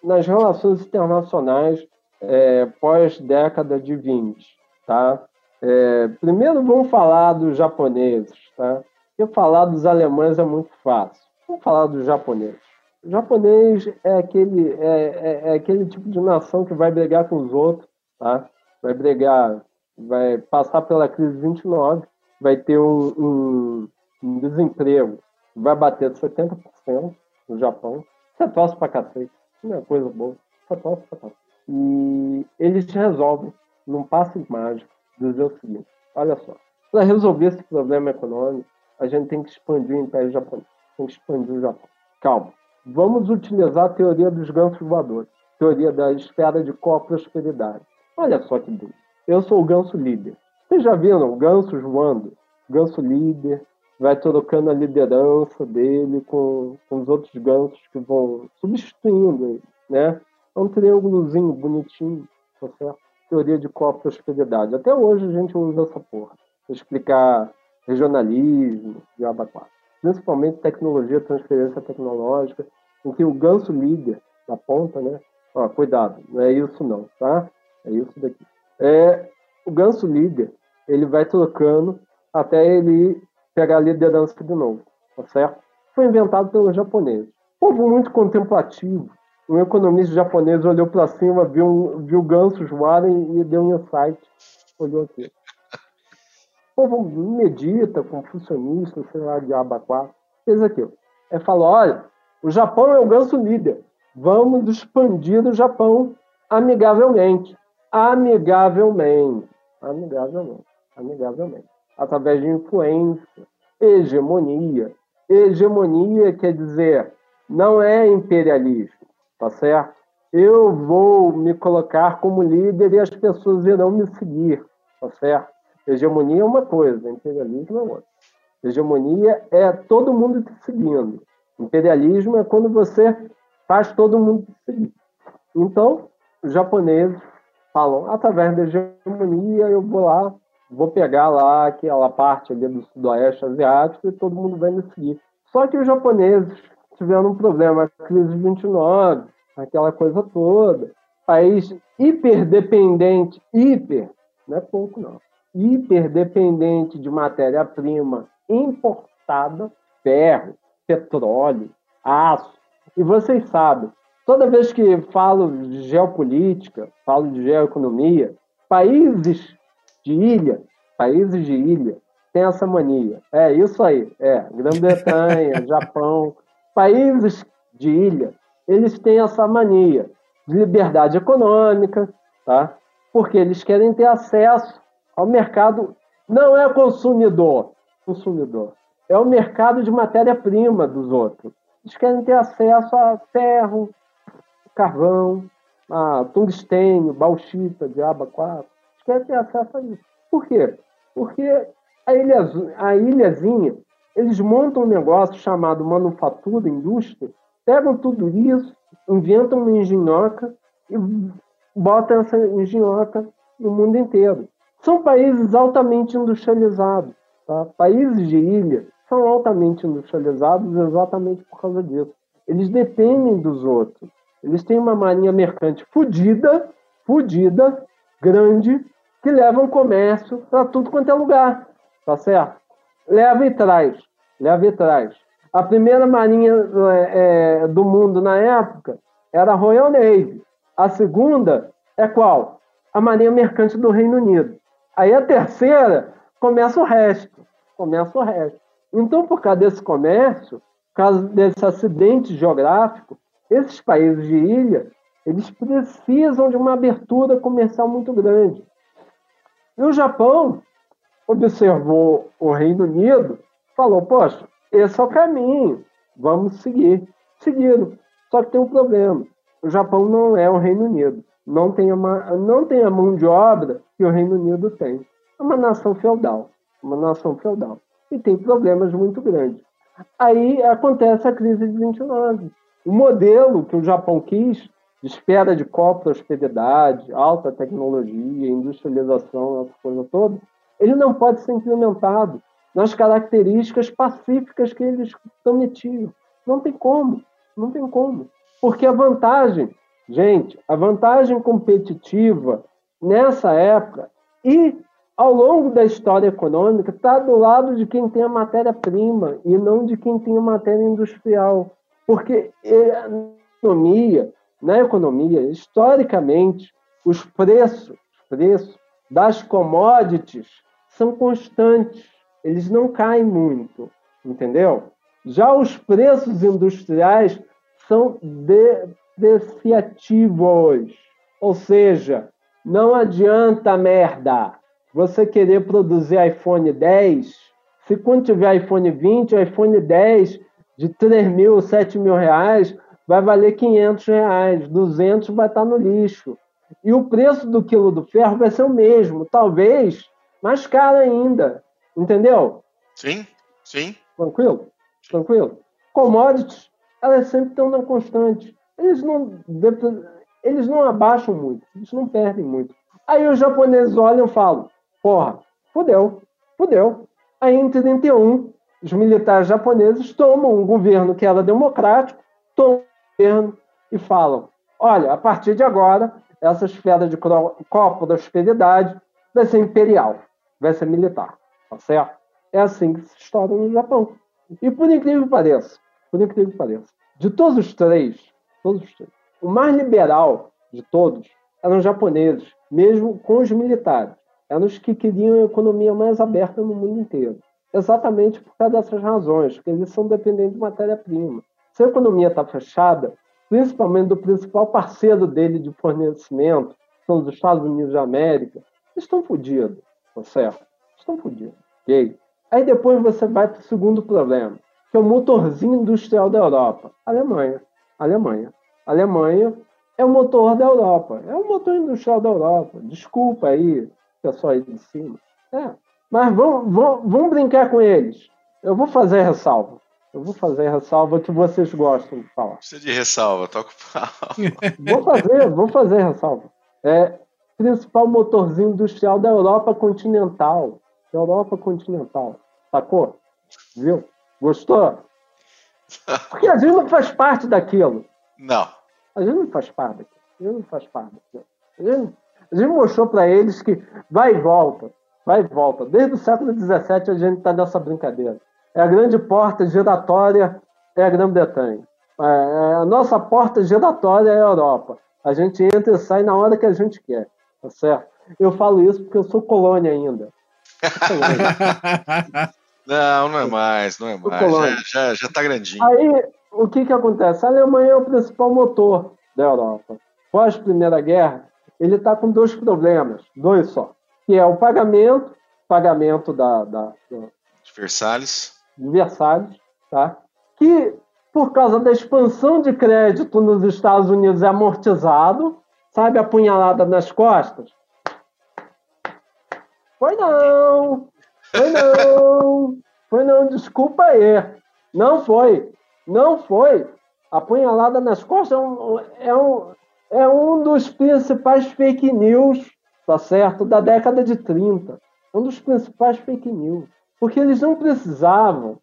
Speaker 3: nas relações internacionais é, pós-década de 20. Tá? É, primeiro vamos falar dos japoneses. Tá? Porque falar dos alemães é muito fácil. Vamos falar dos japoneses. O japonês é aquele, é, é, é, aquele tipo de nação que vai brigar com os outros, tá? vai brigar, vai passar pela crise 29, vai ter um, um, um desemprego, vai bater 70% no Japão. Isso é troço pra cacete, não é coisa boa, isso é troço pra cacete. E eles resolvem, num passe mágico, dizer o seguinte: olha só, para resolver esse problema econômico, a gente tem que expandir o Império Japonês, tem que expandir o Japão. Calma, vamos utilizar a teoria dos gansos voadores, teoria da esfera de co-prosperidade. Olha só que doido. Eu sou o ganso líder. Vocês já viram gansos voando? Ganso líder, vai trocando a liderança dele com, com os outros gansos que vão substituindo ele, né? É um triângulozinho bonitinho, tá certo? Teoria de co-prosperidade. Até hoje a gente usa essa porra. Pra explicar regionalismo, de abacuá. Principalmente tecnologia, transferência tecnológica, em que o ganso líder da ponta, né? Ó, cuidado, não é isso não, tá? É isso daqui. É, o ganso líder, ele vai trocando até ele pegar a liderança de novo, tá certo? Foi inventado pelos japoneses. Povo muito contemplativo. Um economista japonês olhou para cima, viu, viu gansos voarem e deu um insight. Olhou aqui. O povo medita, confucionista, sei lá, de abacuá. Fez aquilo. É falou: olha, o Japão é o ganso líder. Vamos expandir o Japão amigavelmente amigavelmente, amigavelmente, amigavelmente, através de influência, hegemonia. Hegemonia quer dizer, não é imperialismo, tá certo? Eu vou me colocar como líder e as pessoas irão me seguir, tá certo? Hegemonia é uma coisa, imperialismo é outra. Hegemonia é todo mundo te seguindo. Imperialismo é quando você faz todo mundo te seguir. Então, os japoneses falam, através da hegemonia eu vou lá, vou pegar lá aquela parte ali do sudoeste asiático e todo mundo vai me seguir. Só que os japoneses tiveram um problema, a crise de 29, aquela coisa toda. País hiperdependente, hiper, não é pouco não, hiperdependente de matéria-prima importada, ferro, petróleo, aço. E vocês sabem, Toda vez que falo de geopolítica, falo de geoeconomia, países de ilha, países de ilha, têm essa mania. É isso aí, é. Grã-Bretanha, Japão, países de ilha, eles têm essa mania de liberdade econômica, tá? Porque eles querem ter acesso ao mercado, não é consumidor, consumidor, é o mercado de matéria-prima dos outros. Eles querem ter acesso a ferro, carvão, a tungstênio, bauxita, diaba 4. Eles querem ter acesso a isso. Por quê? Porque a, ilha, a ilhazinha, eles montam um negócio chamado manufatura, indústria, pegam tudo isso, inventam uma engenhoca e botam essa engenhoca no mundo inteiro. São países altamente industrializados. Tá? Países de ilha são altamente industrializados exatamente por causa disso. Eles dependem dos outros. Eles têm uma marinha mercante fodida, fodida, grande, que leva um comércio para tudo quanto é lugar, tá certo? Leva e traz, leva e traz. A primeira marinha é, é, do mundo na época era a Royal Navy. A segunda é qual? A marinha mercante do Reino Unido. Aí a terceira começa o resto, começa o resto. Então, por causa desse comércio, por causa desse acidente geográfico, esses países de ilha, eles precisam de uma abertura comercial muito grande. E o Japão observou o Reino Unido, falou: Poxa, esse é o caminho, vamos seguir. Seguiram. Só que tem um problema: o Japão não é o Reino Unido, não tem, uma, não tem a mão de obra que o Reino Unido tem. É uma nação feudal, uma nação feudal. E tem problemas muito grandes. Aí acontece a crise de 29. O modelo que o Japão quis, de espera de co-prosperidade, alta tecnologia, industrialização, essa coisa toda, ele não pode ser implementado nas características pacíficas que eles prometiam. Não tem como, não tem como. Porque a vantagem, gente, a vantagem competitiva nessa época e ao longo da história econômica está do lado de quem tem a matéria-prima e não de quem tem a matéria industrial. Porque a economia, na economia, historicamente, os preços, os preços das commodities são constantes, eles não caem muito, entendeu? Já os preços industriais são depreciativos, ou seja, não adianta merda você querer produzir iPhone 10, se quando tiver iPhone 20, o iPhone 10 de 3 mil, 7 mil reais vai valer 500 reais, 200 vai estar no lixo. E o preço do quilo do ferro vai ser o mesmo, talvez mais caro ainda, entendeu?
Speaker 1: Sim, sim.
Speaker 3: Tranquilo? Tranquilo? Commodities, elas sempre estão na constante. Eles não, eles não abaixam muito, eles não perdem muito. Aí os japoneses olham e falam, porra, fudeu, fudeu. Aí em 31, os militares japoneses tomam um governo que era democrático, tomam um governo e falam, olha, a partir de agora, essa esfera de copo da prosperidade vai ser imperial, vai ser militar, tá certo? É assim que se estoura no Japão. E por incrível que pareça, por incrível que pareça, de todos os três, todos os três, o mais liberal de todos eram os japoneses, mesmo com os militares. Eram os que queriam a economia mais aberta no mundo inteiro. Exatamente por causa dessas razões, porque eles são dependentes de matéria-prima. Se a economia está fechada, principalmente do principal parceiro dele de fornecimento, são os Estados Unidos da América, eles estão fodidos, tá certo? Estão fodidos, ok? Aí depois você vai para o segundo problema, que é o motorzinho industrial da Europa. Alemanha. Alemanha. Alemanha é o motor da Europa. É o motor industrial da Europa. Desculpa aí, pessoal aí de cima. É. Mas vamos, vamos, vamos brincar com eles. Eu vou fazer ressalva. Eu vou fazer ressalva que vocês gostam de falar.
Speaker 1: Precisa de ressalva, toca o pau.
Speaker 3: vou fazer, vou fazer ressalva. É principal motorzinho industrial da Europa continental. Europa continental. Sacou? Viu? Gostou? Porque a gente não faz parte daquilo.
Speaker 1: Não.
Speaker 3: A gente não faz parte daquilo. A gente não faz parte daquilo. A gente, a gente mostrou para eles que vai e volta. Vai e volta. Desde o século XVII a gente está nessa brincadeira. É a grande porta giratória é a Grã-Bretanha. É, é, a nossa porta giratória é a Europa. A gente entra e sai na hora que a gente quer. Tá certo? Eu falo isso porque eu sou colônia ainda.
Speaker 1: não, não é mais, não é mais. Já, já, já tá grandinho.
Speaker 3: Aí, o que que acontece? A Alemanha é o principal motor da Europa. Pós Primeira Guerra, ele está com dois problemas, dois só, que é o pagamento, pagamento da, da, da
Speaker 1: de Versalhes,
Speaker 3: de Versalhes, tá? Que por causa da expansão de crédito nos Estados Unidos é amortizado, sabe, apunhalada nas costas. Foi não, foi não, foi não, desculpa aí. Não foi, não foi. Apunhalada nas costas é um, é um, é um dos principais fake news, tá certo, da década de 30. Um dos principais fake news. Porque eles não precisavam.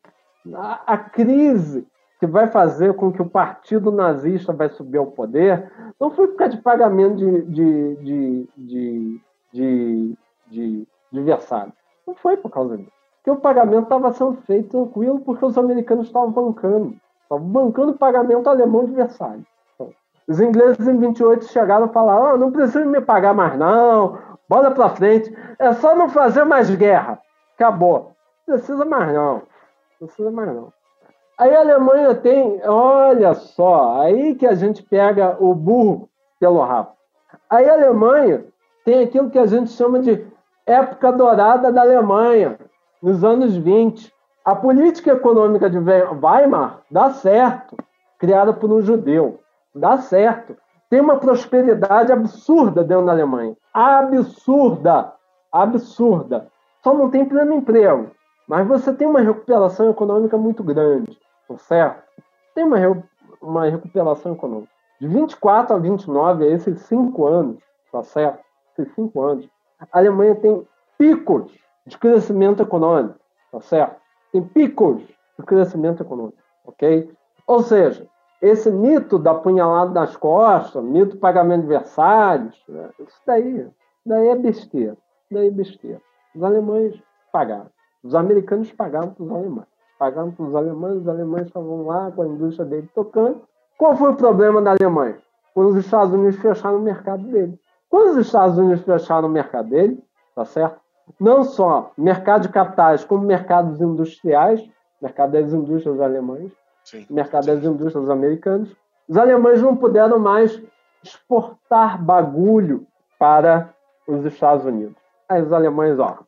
Speaker 3: A, a crise que vai fazer com que o partido nazista vai subir ao poder não foi por causa de pagamento de, de, de, de, de, de de. Não foi por causa disso. Porque o pagamento estava sendo feito tranquilo porque os americanos estavam bancando. Estavam bancando o pagamento alemão de Versalhes. Os ingleses em 28 chegaram e falaram: oh, não precisa me pagar mais, não. Bola para frente. É só não fazer mais guerra. Acabou. Não precisa mais, não. Não precisa mais, não. Aí a Alemanha tem, olha só, aí que a gente pega o burro pelo rabo. Aí a Alemanha tem aquilo que a gente chama de época dourada da Alemanha, nos anos 20. A política econômica de Weimar dá certo, criada por um judeu. Dá certo. Tem uma prosperidade absurda dentro da Alemanha. Absurda. Absurda. Só não tem pleno emprego. Mas você tem uma recuperação econômica muito grande. Tá certo? Tem uma, uma recuperação econômica. De 24 a 29, esses cinco anos, tá certo? Esses cinco anos, a Alemanha tem picos de crescimento econômico, tá certo? Tem picos de crescimento econômico, ok? Ou seja, esse mito da punhalada nas costas, mito do pagamento de Versalhes, né? isso daí, daí é besteira, daí é besteira. Os alemães pagaram, os americanos pagaram para os alemães. pagaram para os alemães, os alemães estavam lá com a indústria dele tocando. Qual foi o problema da Alemanha? Quando os Estados Unidos fecharam o mercado dele. Quando os Estados Unidos fecharam o mercado dele, tá certo? Não só mercado de capitais, como mercados industriais, mercado das indústrias alemãs, Sim. mercado das indústrias americanas, os alemães não puderam mais exportar bagulho para os Estados Unidos. Aí os alemães, ó,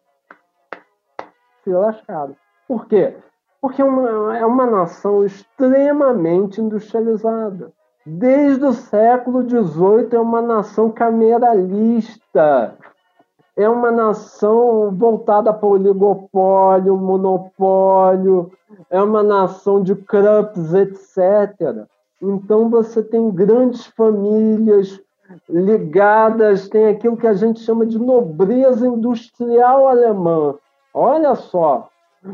Speaker 3: se lascaram. Por quê? Porque é uma, é uma nação extremamente industrializada. Desde o século XVIII é uma nação cameralista. É uma nação voltada para o oligopólio, monopólio, é uma nação de crupes, etc. Então você tem grandes famílias ligadas, tem aquilo que a gente chama de nobreza industrial alemã. Olha só,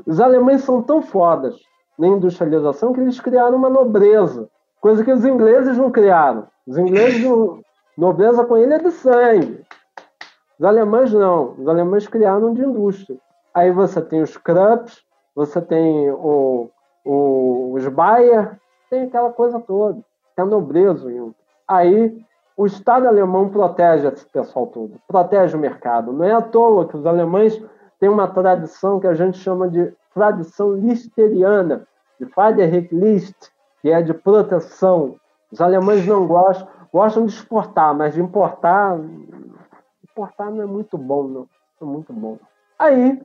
Speaker 3: os alemães são tão fodas na industrialização que eles criaram uma nobreza, coisa que os ingleses não criaram. Os ingleses, não, nobreza com ele é de sangue. Os alemães não. Os alemães criaram de indústria. Aí você tem os Krupps, você tem o, o, os Bayer, tem aquela coisa toda. É nobreza. Aí o Estado alemão protege esse pessoal todo, protege o mercado. Não é à toa que os alemães têm uma tradição que a gente chama de tradição listeriana, de Friedrich List, que é de proteção. Os alemães não gostam, gostam de exportar, mas de importar, importar não é muito bom, não. É muito bom. Aí,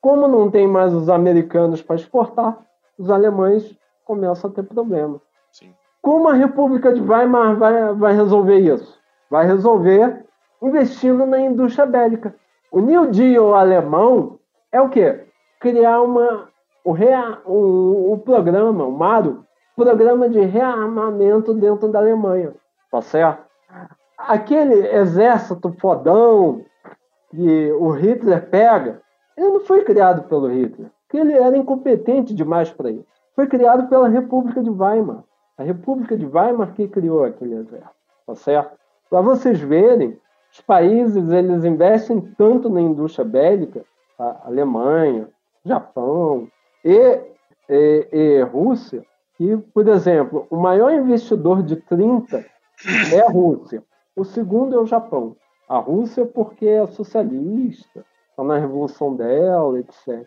Speaker 3: como não tem mais os americanos para exportar, os alemães começam a ter problema. Sim. Como a República de Weimar vai, vai resolver isso? Vai resolver investindo na indústria bélica. O New Deal alemão é o quê? Criar uma, o, rea, o, o programa, o MARO, programa de rearmamento dentro da Alemanha. Tá certo? Aquele exército fodão que o Hitler pega, ele não foi criado pelo Hitler, porque ele era incompetente demais para isso. Foi criado pela República de Weimar. A República de Weimar que criou aquele exército, tá certo? Para vocês verem, os países eles investem tanto na indústria bélica, a Alemanha, Japão e, e, e Rússia, que, por exemplo, o maior investidor de 30 é a Rússia. O segundo é o Japão. A Rússia porque é socialista, está na revolução dela, etc.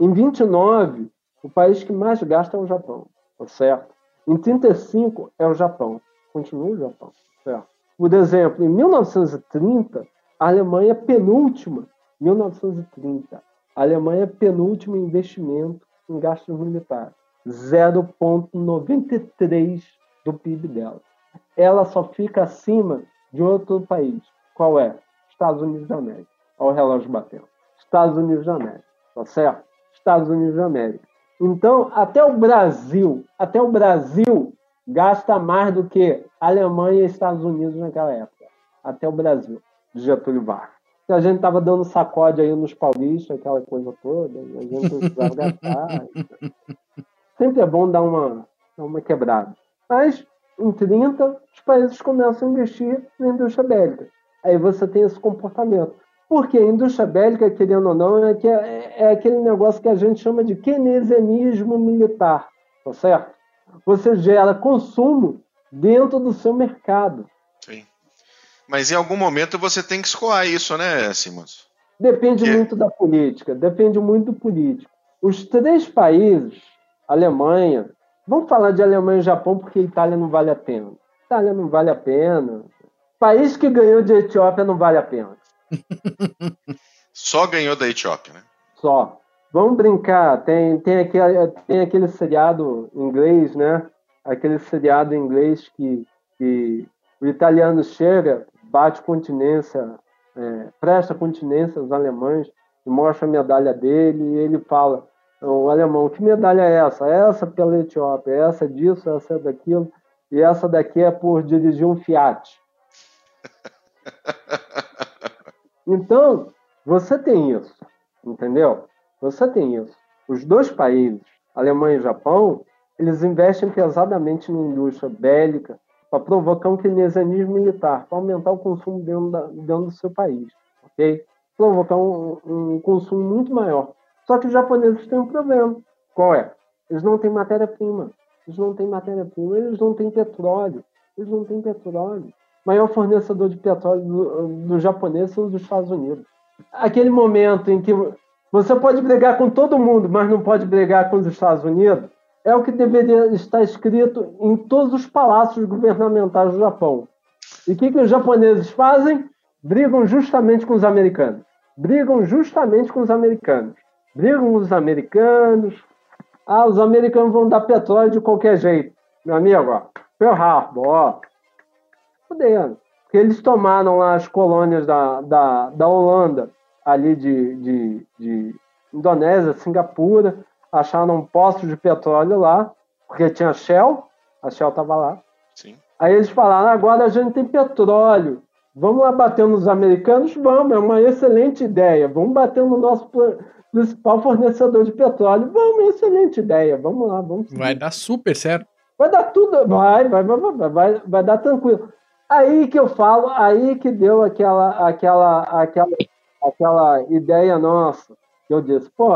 Speaker 3: Em 29, o país que mais gasta é o Japão, tá certo? Em 35 é o Japão. Continua o Japão. Certo? Por exemplo, em 1930, a Alemanha é penúltima. 1930. A Alemanha é penúltimo investimento em gastos militares. 0,93 do PIB dela. Ela só fica acima de outro país. Qual é? Estados Unidos da América. Olha o relógio batendo. Estados Unidos da América. Tá certo? Estados Unidos da América. Então, até o Brasil, até o Brasil gasta mais do que Alemanha e Estados Unidos naquela época. Até o Brasil, de Getúlio Vargas. A gente estava dando sacode aí nos paulistas, aquela coisa toda, a gente precisava gastar. Sempre é bom dar uma, dar uma quebrada. Mas, em 30, os países começam a investir na indústria bélica. Aí você tem esse comportamento. Porque a indústria bélica, querendo ou não, é, que é, é aquele negócio que a gente chama de keynesianismo militar, tá certo? Você gera consumo dentro do seu mercado.
Speaker 1: Sim. Mas em algum momento você tem que escoar isso, né, Simons?
Speaker 3: Depende muito da política, depende muito do político. Os três países, Alemanha, vamos falar de Alemanha e Japão porque Itália não vale a pena. Itália não vale a pena. País que ganhou de Etiópia não vale a pena.
Speaker 1: Só ganhou da Etiópia, né?
Speaker 3: Só. Vamos brincar, tem, tem, aquele, tem aquele seriado inglês, né? Aquele seriado inglês que, que o italiano chega, bate continência, é, presta continência aos alemães e mostra a medalha dele e ele fala, o alemão, que medalha é essa? Essa pela Etiópia, essa disso, essa é daquilo, e essa daqui é por dirigir um Fiat. Então, você tem isso, entendeu? Você tem isso. Os dois países, Alemanha e Japão, eles investem pesadamente na indústria bélica para provocar um keynesianismo militar, para aumentar o consumo dentro, da, dentro do seu país, ok? Provocar um, um consumo muito maior. Só que os japoneses têm um problema. Qual é? Eles não têm matéria-prima. Eles não têm matéria-prima, eles não têm petróleo. Eles não têm petróleo. O maior fornecedor de petróleo do, do japonês são os Estados Unidos. Aquele momento em que você pode brigar com todo mundo, mas não pode brigar com os Estados Unidos, é o que deveria estar escrito em todos os palácios governamentais do Japão. E o que, que os japoneses fazem? Brigam justamente com os americanos. Brigam justamente com os americanos. Brigam os americanos. Ah, os americanos vão dar petróleo de qualquer jeito. Meu amigo, ó. Pearl Harbor, ó. Fudendo. Porque eles tomaram lá as colônias da, da, da Holanda, ali de, de, de Indonésia, Singapura, acharam poços de petróleo lá, porque tinha Shell, a Shell estava lá.
Speaker 1: Sim.
Speaker 3: Aí eles falaram: agora a gente tem petróleo. Vamos lá bater nos americanos? Vamos, é uma excelente ideia. Vamos bater no nosso principal fornecedor de petróleo. Vamos, excelente ideia. Vamos lá, vamos.
Speaker 2: Vai dar super certo.
Speaker 3: Vai dar tudo, vai, vai, vai, vai, vai, vai dar tranquilo. Aí que eu falo, aí que deu aquela, aquela, aquela, aquela ideia nossa. Eu disse, pô,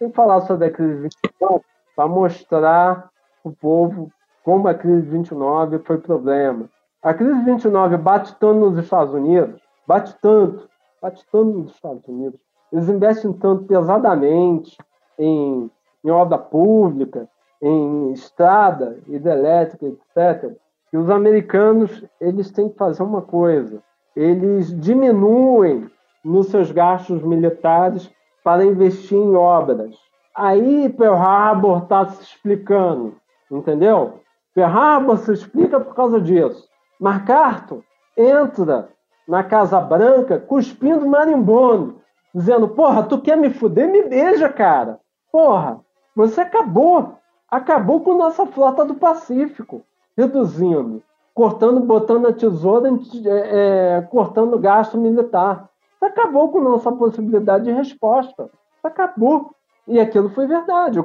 Speaker 3: tem que falar sobre a crise 29 para mostrar o povo como a crise 29 foi problema. A crise 29 bate tanto nos Estados Unidos, bate tanto, bate tanto nos Estados Unidos. Eles investem tanto pesadamente em, em obra pública, em estrada, hidrelétrica, etc., que os americanos eles têm que fazer uma coisa: eles diminuem nos seus gastos militares para investir em obras. Aí Pearl Harbor está se explicando, entendeu? Pearl Harbor se explica por causa disso. MacArthur entra na Casa Branca cuspindo marimbondo, dizendo: Porra, tu quer me fuder? Me beija, cara. Porra, você acabou. Acabou com nossa frota do Pacífico, reduzindo, cortando, botando a tesoura, é, é, cortando gasto militar. Acabou com nossa possibilidade de resposta. Acabou. E aquilo foi verdade. O,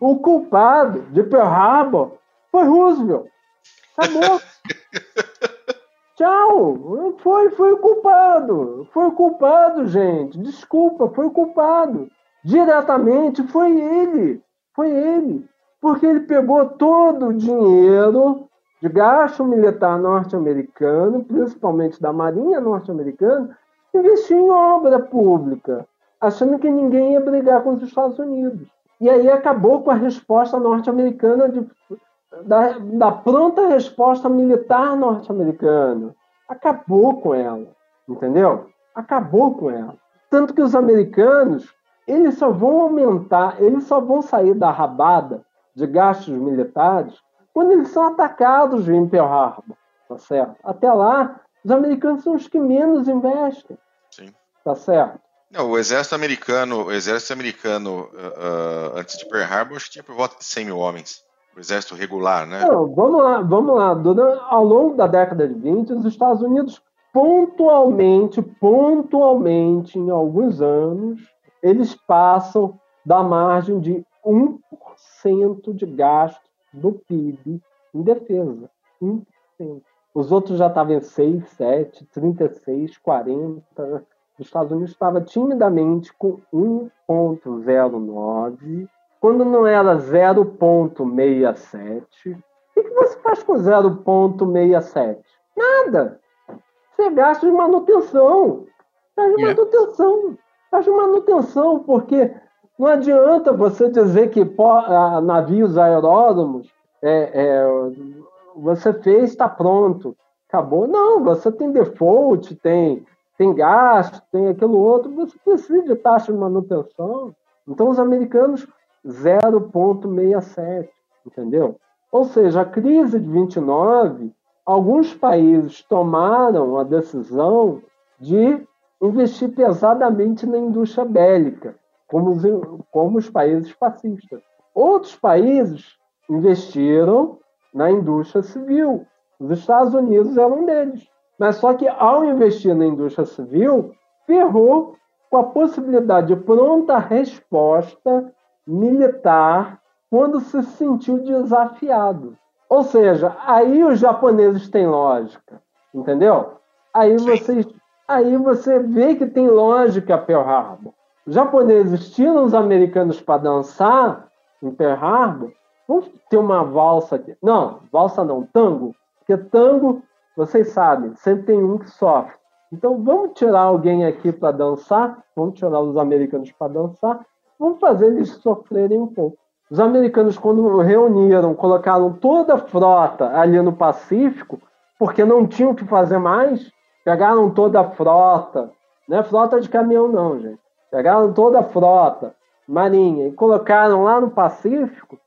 Speaker 3: o culpado de Pearl Harbor foi Roosevelt. Acabou. Tchau. Foi, foi o culpado. Foi o culpado, gente. Desculpa, foi o culpado. Diretamente foi ele. Foi ele. Porque ele pegou todo o dinheiro de gasto militar norte-americano, principalmente da Marinha norte-americana, e investiu em obra pública, achando que ninguém ia brigar com os Estados Unidos. E aí acabou com a resposta norte-americana de da, da pronta resposta militar norte-americana. Acabou com ela, entendeu? Acabou com ela. Tanto que os americanos, eles só vão aumentar, eles só vão sair da rabada de gastos militares quando eles são atacados em Pearl Harbor, tá certo? Até lá, os americanos são os que menos investem.
Speaker 1: Sim.
Speaker 3: Tá certo?
Speaker 1: Não, o exército americano, o exército americano uh, uh, antes de Pearl Harbor, acho que tinha por volta de 100 mil homens o exército regular, né?
Speaker 3: Não, vamos lá, vamos lá. Ao longo da década de 20, os Estados Unidos pontualmente, pontualmente, em alguns anos, eles passam da margem de 1% de gasto do PIB em defesa. 1%. Os outros já estavam em 6, 7, 36, 40. Os Estados Unidos estava timidamente com 1,09 quando não era 0,67, o que, você faz com 0,67? Nada. Você gasta de manutenção. Gasta de é. manutenção. Gasta de manutenção, porque não adianta você dizer que navios aeródromos é, é, você fez, está pronto. Acabou. Não, você tem default, tem, tem gasto, tem aquilo outro. Você precisa de taxa de manutenção. Então, os americanos 0,67, entendeu? Ou seja, a crise de 29, alguns países tomaram a decisão de investir pesadamente na indústria bélica, como os, como os países fascistas. Outros países investiram na indústria civil. Os Estados Unidos eram um deles. Mas só que ao investir na indústria civil, ferrou com a possibilidade de pronta resposta militar quando se sentiu desafiado. Ou seja, aí os japoneses têm lógica, entendeu? Aí você, aí você vê que tem lógica Pearl Harbor. Os japoneses tiram os americanos para dançar em Pearl Harbor, vamos ter uma valsa aqui. Não, valsa não, tango. Porque tango, vocês sabem, sempre tem um que sofre. Então vamos tirar alguém aqui para dançar, vamos tirar os americanos para dançar, vamos fazer eles sofrerem um pouco. Os americanos, quando reuniram, colocaram toda a frota ali no Pacífico, porque não tinham o que fazer mais, pegaram toda a frota, não é frota de caminhão não, gente. Pegaram toda a frota marinha e colocaram lá no Pacífico,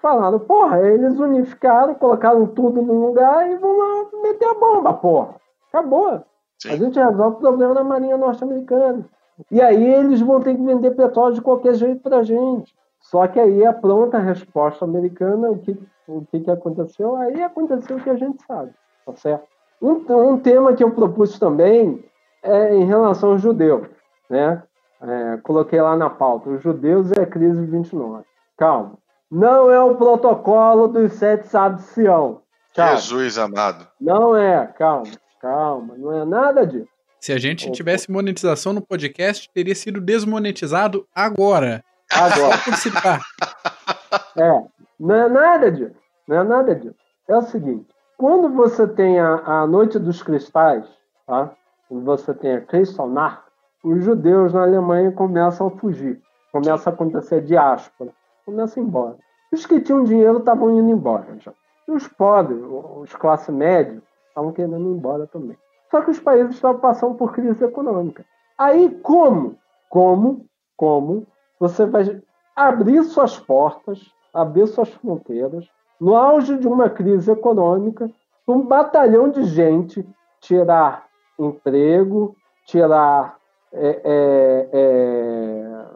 Speaker 3: falaram, porra, eles unificaram, colocaram tudo no lugar e vão lá meter a bomba, porra. Acabou. Sim. A gente resolve o problema da marinha norte-americana. E aí eles vão ter que vender petróleo de qualquer jeito pra gente. Só que aí a pronta resposta americana, o que, o que, que aconteceu? Aí aconteceu o que a gente sabe, tá certo? Um, um tema que eu propus também é em relação aos judeus, né? É, coloquei lá na pauta, os judeus e a crise de 29. Calma. Não é o protocolo dos sete sábios de Sião.
Speaker 1: Calma. Jesus amado.
Speaker 3: Não é, calma, calma. Não é nada disso.
Speaker 2: Se a gente tivesse monetização no podcast, teria sido desmonetizado agora.
Speaker 3: Agora. participar. É, não é nada disso. Não é nada disso. É o seguinte: quando você tem a, a Noite dos Cristais, tá? quando você tem a Kristallnacht, os judeus na Alemanha começam a fugir. Começa a acontecer diáspora. Começa a ir embora. Os que tinham dinheiro estavam indo embora já. E os pobres, os classe média, estavam querendo ir embora também. Só que os países estavam passando por crise econômica. Aí como? Como? Como você vai abrir suas portas, abrir suas fronteiras, no auge de uma crise econômica, um batalhão de gente tirar emprego, tirar é, é, é,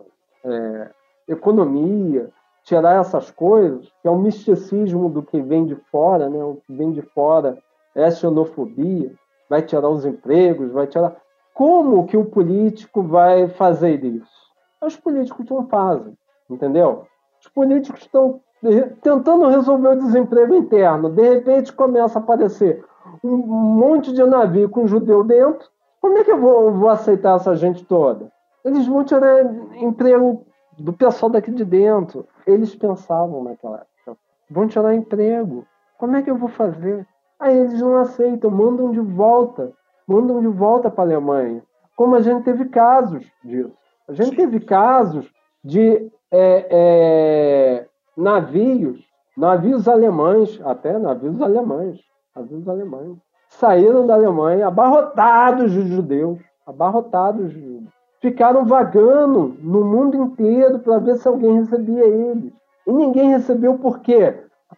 Speaker 3: é, economia, tirar essas coisas, que é o misticismo do que vem de fora, né? o que vem de fora é xenofobia, vai tirar os empregos, vai tirar. Como que o político vai fazer isso? Os políticos não fazem, entendeu? Os políticos estão tentando resolver o desemprego interno. De repente começa a aparecer um monte de navio com judeu dentro. Como é que eu vou, vou aceitar essa gente toda? Eles vão tirar emprego do pessoal daqui de dentro. Eles pensavam naquela época. Vão tirar emprego. Como é que eu vou fazer? Aí eles não aceitam, mandam de volta. Mandam de volta para a Alemanha. Como a gente teve casos disso. A gente teve casos de é, é, navios, navios alemães, até navios alemães, navios alemães, saíram da Alemanha abarrotados de judeus, abarrotados de judeus. Ficaram vagando no mundo inteiro para ver se alguém recebia eles. E ninguém recebeu por quê?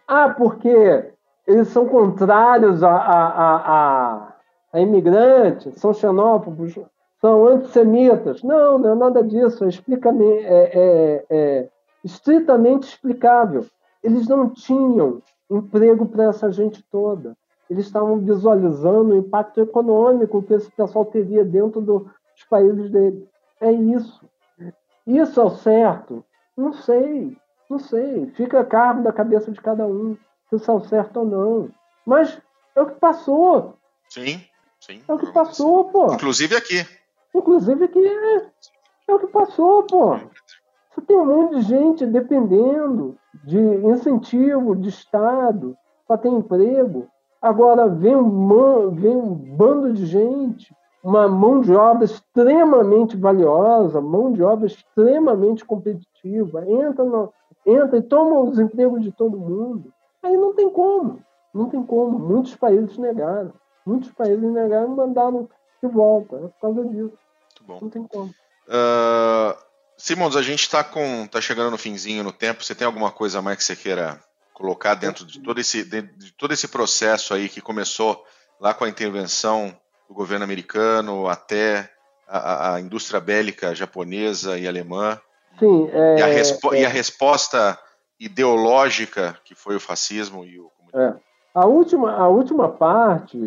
Speaker 3: Ah, porque eles são contrários a, a, a, a, imigrantes, são xenófobos, são antissemitas. Não, não é nada disso. É, é, é, é estritamente explicável. Eles não tinham emprego para essa gente toda. Eles estavam visualizando o impacto econômico que esse pessoal teria dentro dos países dele. É isso. Isso é o certo? Não sei. Não sei. Fica a cargo da cabeça de cada um se isso é o certo ou não. Mas é o que passou.
Speaker 1: Sim, sim.
Speaker 3: É o que passou, pô.
Speaker 1: Inclusive aqui.
Speaker 3: Inclusive aqui é, é o que passou, pô. Você tem um monte de gente dependendo de incentivo de Estado para ter emprego. Agora vem um, vem um bando de gente, uma mão de obra extremamente valiosa, mão de obra extremamente competitiva, entra, no, entra e toma os empregos de todo mundo. Aí não tem como, não tem como. Muitos países negaram. Muitos países negaram e mandaram de volta. É por causa disso. Não tem como. Uh,
Speaker 1: Simons, a gente está com, tá chegando no finzinho no tempo. Você tem alguma coisa mais que você queira colocar dentro de todo esse, de todo esse processo aí que começou lá com a intervenção do governo americano até a, a indústria bélica japonesa e alemã?
Speaker 3: Sim. É,
Speaker 1: e, a é, e, a resposta ideológica que foi o fascismo e o
Speaker 3: comunismo. É. A última, a última parte,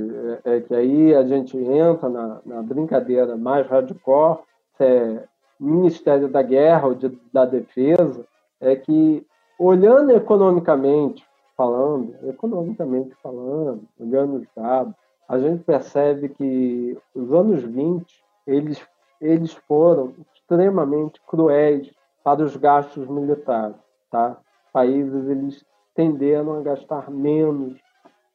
Speaker 3: é, é que aí a gente entra na, na brincadeira mais hardcore, é, Ministério da Guerra ou de, da Defesa, é que, olhando economicamente falando, economicamente falando, olhando os dados, a gente percebe que os anos 20 eles, eles foram extremamente cruéis para os gastos militares. tá? Países eles tenderam a gastar menos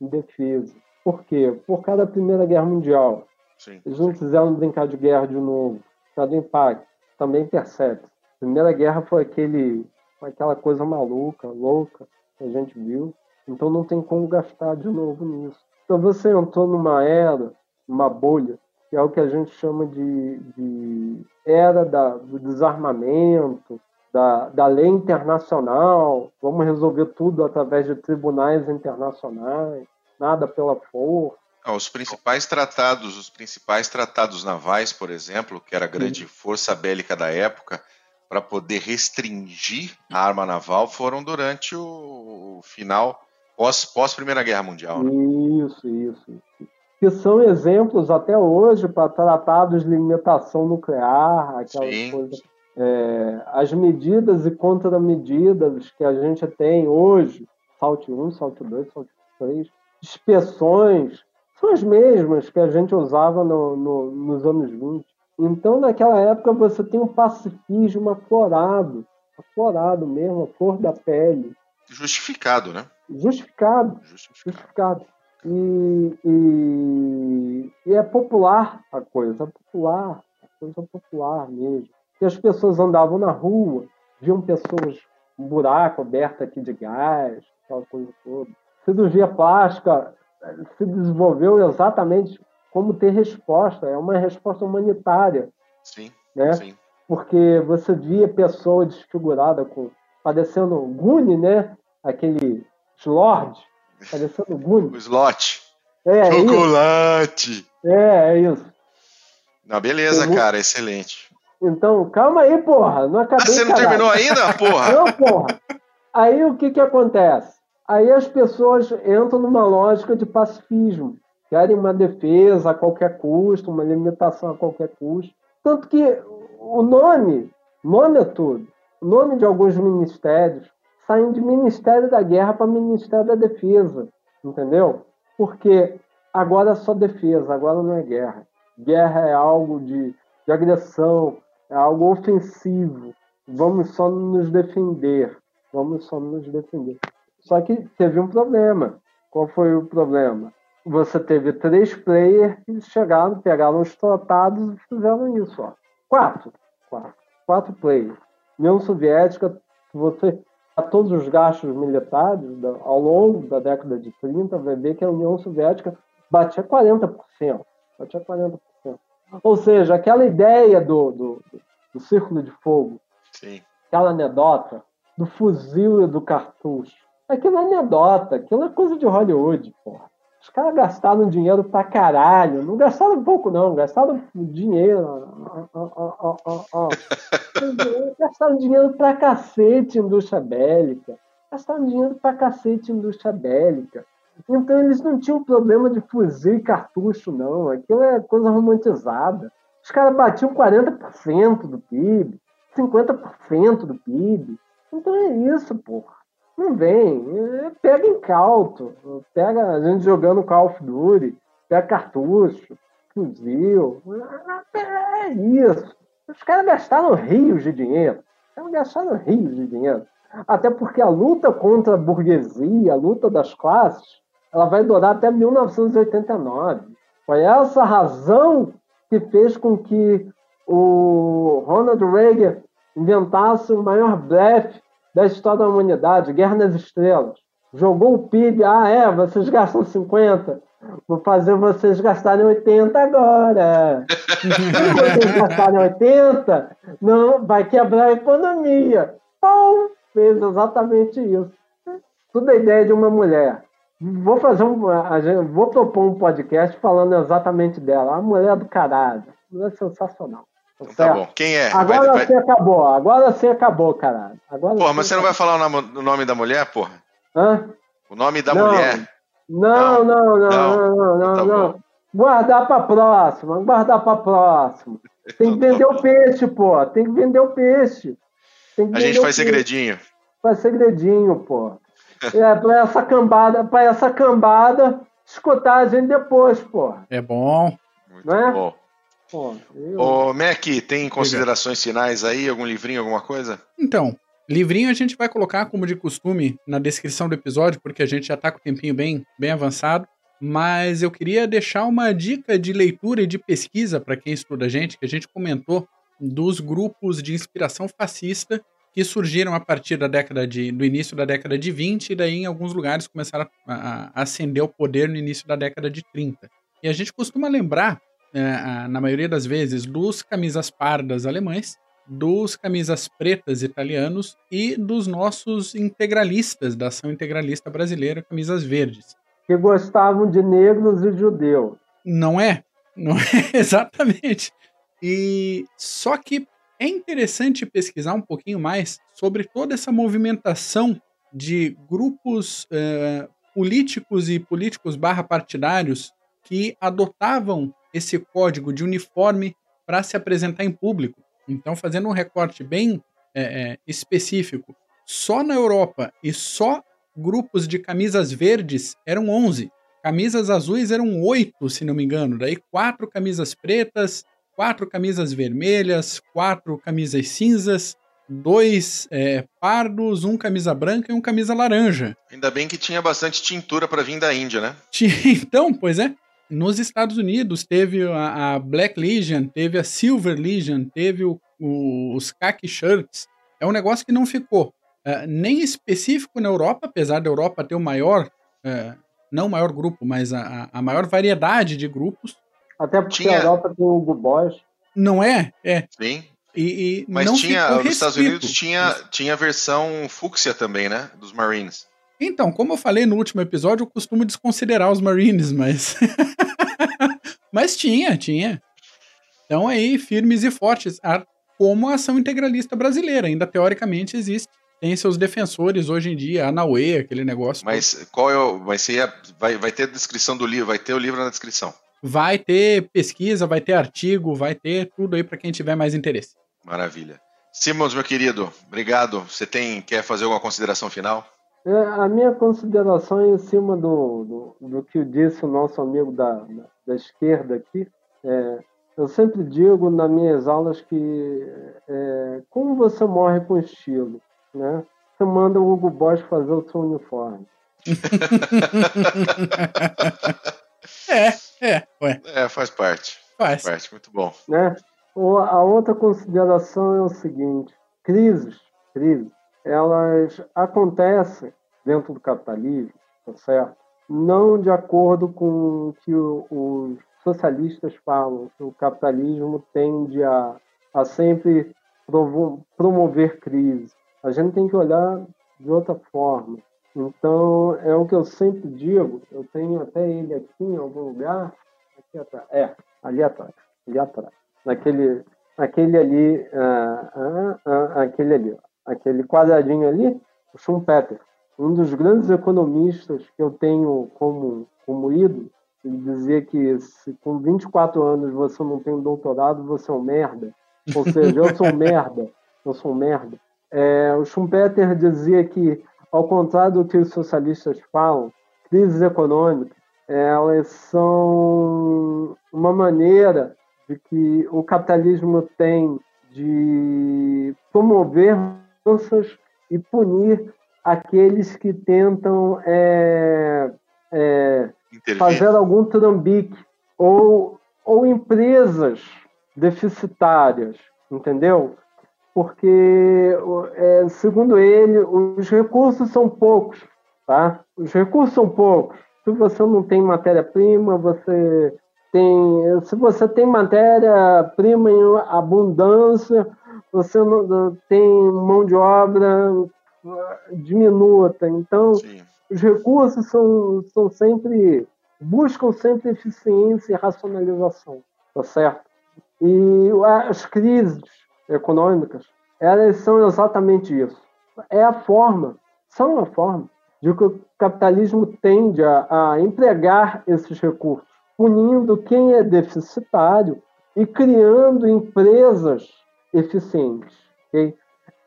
Speaker 3: em defesa. Por quê? Por causa da Primeira Guerra Mundial. Sim, eles não quiseram brincar de guerra de novo. Do impacto. Também percebe. A Primeira Guerra foi aquele, aquela coisa maluca, louca, que a gente viu. Então não tem como gastar de novo nisso. Então você entrou numa era, uma bolha, que é o que a gente chama de, de era da, do desarmamento, da, da lei internacional, vamos resolver tudo através de tribunais internacionais, nada pela força.
Speaker 1: Ah, os principais tratados, os principais tratados navais, por exemplo, que era a grande Sim. força bélica da época, para poder restringir a arma naval, foram durante o, final pós, pós Primeira Guerra Mundial.
Speaker 3: Né? Isso, isso, isso. Que são exemplos até hoje para tratados de limitação nuclear, aquelas Sim. coisas é, as medidas e contramedidas que a gente tem hoje, SALT 1, SALT 2, SALT 3, inspeções, são as mesmas que a gente usava no, no, nos anos 20. Então, naquela época, você tem um pacifismo aflorado, aflorado mesmo, a cor da pele.
Speaker 1: Justificado, né?
Speaker 3: Justificado. Justificado. justificado. E, e, e, é popular a coisa, é popular, a coisa popular mesmo que as pessoas andavam na rua, viam pessoas um buraco aberto aqui de gás, aquela coisa toda. Cirurgia plástica eh, se desenvolveu exatamente como ter resposta, é uma resposta humanitária.
Speaker 1: Sim,
Speaker 3: né?
Speaker 1: sim.
Speaker 3: Porque você via pessoa desfigurada com padecendo Gune, né? Aquele slord, padecendo Gune.
Speaker 1: O slot.
Speaker 3: É,
Speaker 1: é Chocolate.
Speaker 3: É, é isso.
Speaker 1: Não, beleza, cara, excelente.
Speaker 3: Então, calma aí, porra. Não acabei. Ah,
Speaker 1: você não terminou ainda, porra?
Speaker 3: Não, porra. Aí o que que acontece? Aí as pessoas entram numa lógica de pacifismo. Querem uma defesa a qualquer custo, uma limitação a qualquer custo. Tanto que o nome, nome é tudo. O nome de alguns ministérios saem de Ministério da Guerra para Ministério da Defesa. Entendeu? Porque agora é só defesa, agora não é guerra. Guerra é algo de, de agressão, é algo ofensivo. Vamos só nos defender. Vamos só nos defender. Só que teve um problema. Qual foi o problema? Você teve três players que chegaram, pegaram os tratados e fizeram isso. Ó. Quatro. Quatro. Quatro players. União Soviética, você a todos os gastos militares ao longo da década de 30, vai ver que a União Soviética batia 40%. Batia 40%. Ou seja, aquela ideia do, do, do círculo de fogo,
Speaker 1: Sim.
Speaker 3: aquela anedota do fuzil e do cartucho. Aquilo é anedota, aquilo é coisa de Hollywood, porra. Os caras gastaram dinheiro pra caralho. Não gastaram pouco, não. Gastaram dinheiro. gastaram dinheiro pra cacete, indústria bélica. Gastaram dinheiro pra cacete, indústria bélica. Então eles não tinham problema de fuzil e cartucho, não. Aquilo é coisa romantizada. Os caras batiam 40% do PIB, 50% do PIB. Então é isso, porra. Não vem. É, pega em. Pega a gente jogando Call of Duty, pega cartucho, fuzil. É isso. Os caras gastaram rios de dinheiro. Os caras gastaram rios de dinheiro. Até porque a luta contra a burguesia, a luta das classes, ela vai durar até 1989. Foi essa razão que fez com que o Ronald Reagan inventasse o maior blefe da história da humanidade, Guerra nas Estrelas. Jogou o PIB, ah, é, vocês gastam 50, vou fazer vocês gastarem 80 agora. Se vocês gastarem 80, não, vai quebrar a economia. Pum, fez exatamente isso. Tudo é ideia de uma mulher. Vou fazer um. Vou propor um podcast falando exatamente dela. A mulher do caralho. Mulher sensacional.
Speaker 1: Tá, tá bom. Quem é?
Speaker 3: Agora vai, você vai... acabou. Agora você acabou, caralho. Agora
Speaker 1: porra, mas você não vai falar o nome da mulher, porra?
Speaker 3: Hã?
Speaker 1: O nome da não. mulher.
Speaker 3: Não, não, não, não, não, não. Tá não. Guardar pra próxima. Guardar pra próxima. Tem que então tá vender o peixe, pô. Tem que vender o peixe.
Speaker 1: a gente faz segredinho.
Speaker 3: Faz segredinho, pô. É, pra essa cambada, pra essa cambada escutar a gente depois, pô.
Speaker 2: É bom.
Speaker 1: Muito né? bom. Pô, eu... Ô, Mac, tem considerações finais aí? Algum livrinho, alguma coisa?
Speaker 2: Então, Livrinho a gente vai colocar, como de costume, na descrição do episódio, porque a gente já está com o tempinho bem, bem avançado. Mas eu queria deixar uma dica de leitura e de pesquisa para quem estuda a gente, que a gente comentou dos grupos de inspiração fascista que surgiram a partir da década de, do início da década de 20 e daí em alguns lugares começaram a, a ascender o poder no início da década de 30. E a gente costuma lembrar, é, na maioria das vezes, dos camisas pardas alemães, dos camisas pretas italianos e dos nossos integralistas da ação integralista brasileira, camisas verdes.
Speaker 3: Que gostavam de negros e judeus.
Speaker 2: Não é? Não é exatamente. E só que é interessante pesquisar um pouquinho mais sobre toda essa movimentação de grupos eh, políticos e políticos barra partidários que adotavam esse código de uniforme para se apresentar em público. Então, fazendo um recorte bem é, é, específico, só na Europa e só grupos de camisas verdes eram 11. Camisas azuis eram oito, se não me engano. Daí quatro camisas pretas, quatro camisas vermelhas, quatro camisas cinzas, dois é, pardos, um camisa branca e um camisa laranja.
Speaker 1: Ainda bem que tinha bastante tintura para vir da Índia, né?
Speaker 2: Então, pois é. Nos Estados Unidos teve a, a Black Legion, teve a Silver Legion, teve o, o, os khaki shirts. É um negócio que não ficou é, nem específico na Europa, apesar da Europa ter o maior, é, não o maior grupo, mas a, a maior variedade de grupos.
Speaker 3: Até porque tinha... a Europa tem o Hugo Boss.
Speaker 2: Não é? É.
Speaker 1: Sim.
Speaker 2: E,
Speaker 1: e Mas tinha, nos Estados Unidos tinha, tinha a versão fúcsia também, né? Dos Marines.
Speaker 2: Então, como eu falei no último episódio, eu costumo desconsiderar os Marines, mas. mas tinha, tinha. Então aí, firmes e fortes, como a ação integralista brasileira, ainda teoricamente existe. Tem seus defensores hoje em dia, a Naue, aquele negócio.
Speaker 1: Mas qual é o. Vai, ser, vai, vai ter a descrição do livro, vai ter o livro na descrição.
Speaker 2: Vai ter pesquisa, vai ter artigo, vai ter tudo aí para quem tiver mais interesse.
Speaker 1: Maravilha. Simons, meu querido, obrigado. Você tem quer fazer alguma consideração final?
Speaker 3: É, a minha consideração é em cima do, do, do, que disse o nosso amigo da, da, da esquerda aqui. É, eu sempre digo nas minhas aulas que é, como você morre com estilo, né? Você manda o Hugo Boss fazer o seu uniforme.
Speaker 2: É,
Speaker 1: faz parte.
Speaker 2: Faz.
Speaker 1: faz parte, muito bom.
Speaker 3: Né? A outra consideração é o seguinte: crises, crises, elas acontecem dentro do capitalismo, tá certo? Não de acordo com o que os socialistas falam, que o capitalismo tende a, a sempre promover crise. A gente tem que olhar de outra forma. Então, é o que eu sempre digo, eu tenho até ele aqui em algum lugar, é, ali atrás, ali atrás, naquele, naquele ali, uh, uh, uh, aquele ali, aquele quadradinho ali, o Schumpeter, um dos grandes economistas que eu tenho como, como ídolo, ele dizia que se com 24 anos você não tem um doutorado, você é um merda. Ou seja, eu sou um merda, eu sou um merda. É, o Schumpeter dizia que ao contrário do que os socialistas falam, crises econômicas, elas são uma maneira de que o capitalismo tem de promover mudanças e punir aqueles que tentam é, é, fazer algum trambique ou, ou empresas deficitárias, entendeu? porque, é, segundo ele, os recursos são poucos, tá? Os recursos são poucos. Se você não tem matéria-prima, você tem, se você tem matéria-prima em abundância, você não, tem mão de obra diminuta. Então, Sim. os recursos são, são sempre buscam sempre eficiência e racionalização, tá certo? E as crises econômicas, elas são exatamente isso. É a forma, são a forma de que o capitalismo tende a, a empregar esses recursos, punindo quem é deficitário e criando empresas eficientes. Okay?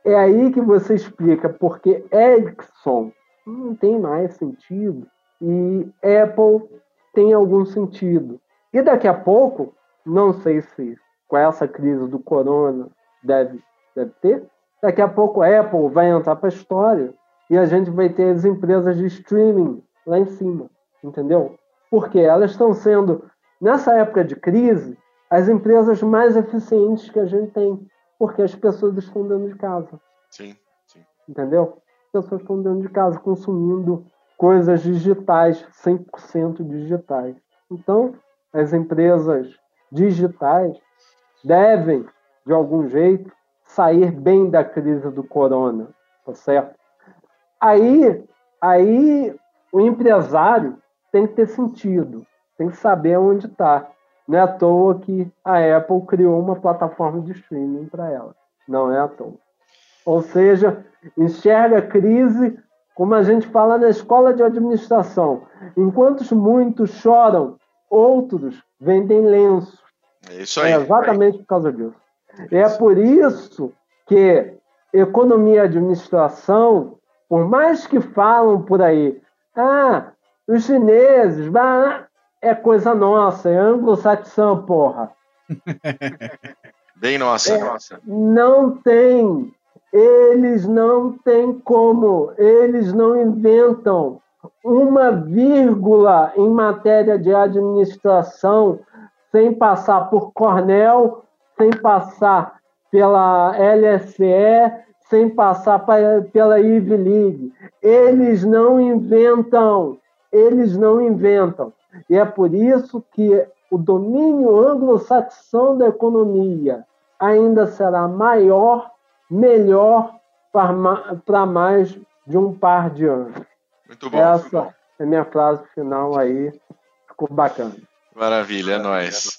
Speaker 3: É aí que você explica porque Ericsson não tem mais sentido e Apple tem algum sentido. E daqui a pouco, não sei se com essa crise do corona deve, deve ter, Daqui a pouco a Apple vai entrar para a história e a gente vai ter as empresas de streaming lá em cima, entendeu? Porque elas estão sendo, nessa época de crise, as empresas mais eficientes que a gente tem, porque as pessoas estão dentro de casa.
Speaker 1: Sim, sim.
Speaker 3: Entendeu? As pessoas estão dentro de casa consumindo coisas digitais, 100% digitais. Então, as empresas digitais devem, de algum jeito, sair bem da crise do corona, tá certo? Aí, aí o empresário tem que ter sentido, tem que saber onde está. Não é à toa que a Apple criou uma plataforma de streaming para ela. Não é à toa. Ou seja, enxerga a crise, como a gente fala na escola de administração. Enquanto muitos choram, outros vendem lenços.
Speaker 1: É isso aí.
Speaker 3: É exatamente por causa disso. É por isso que economia e administração, por mais que falam por aí, ah, os chineses, é coisa nossa, é anglo-saxão, porra.
Speaker 1: Bem nossa, é, nossa.
Speaker 3: Não tem. Eles não têm como. Eles não inventam uma vírgula em matéria de administração sem passar por Cornell, sem passar pela LSE, sem passar pela Ivy League. Eles não inventam. Eles não inventam. E é por isso que o domínio anglo-saxão da economia ainda será maior, melhor para mais de um par de anos.
Speaker 1: Muito bom.
Speaker 3: Essa
Speaker 1: bom.
Speaker 3: é minha frase final aí. Ficou bacana.
Speaker 1: Maravilha, é nóis.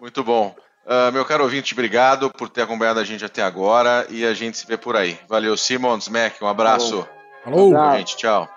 Speaker 1: Muito bom. Uh, meu caro ouvinte, obrigado por ter acompanhado a gente até agora e a gente se vê por aí. Valeu, Simons, Mac, um abraço.
Speaker 2: Falou,
Speaker 1: Falou. gente. Tchau.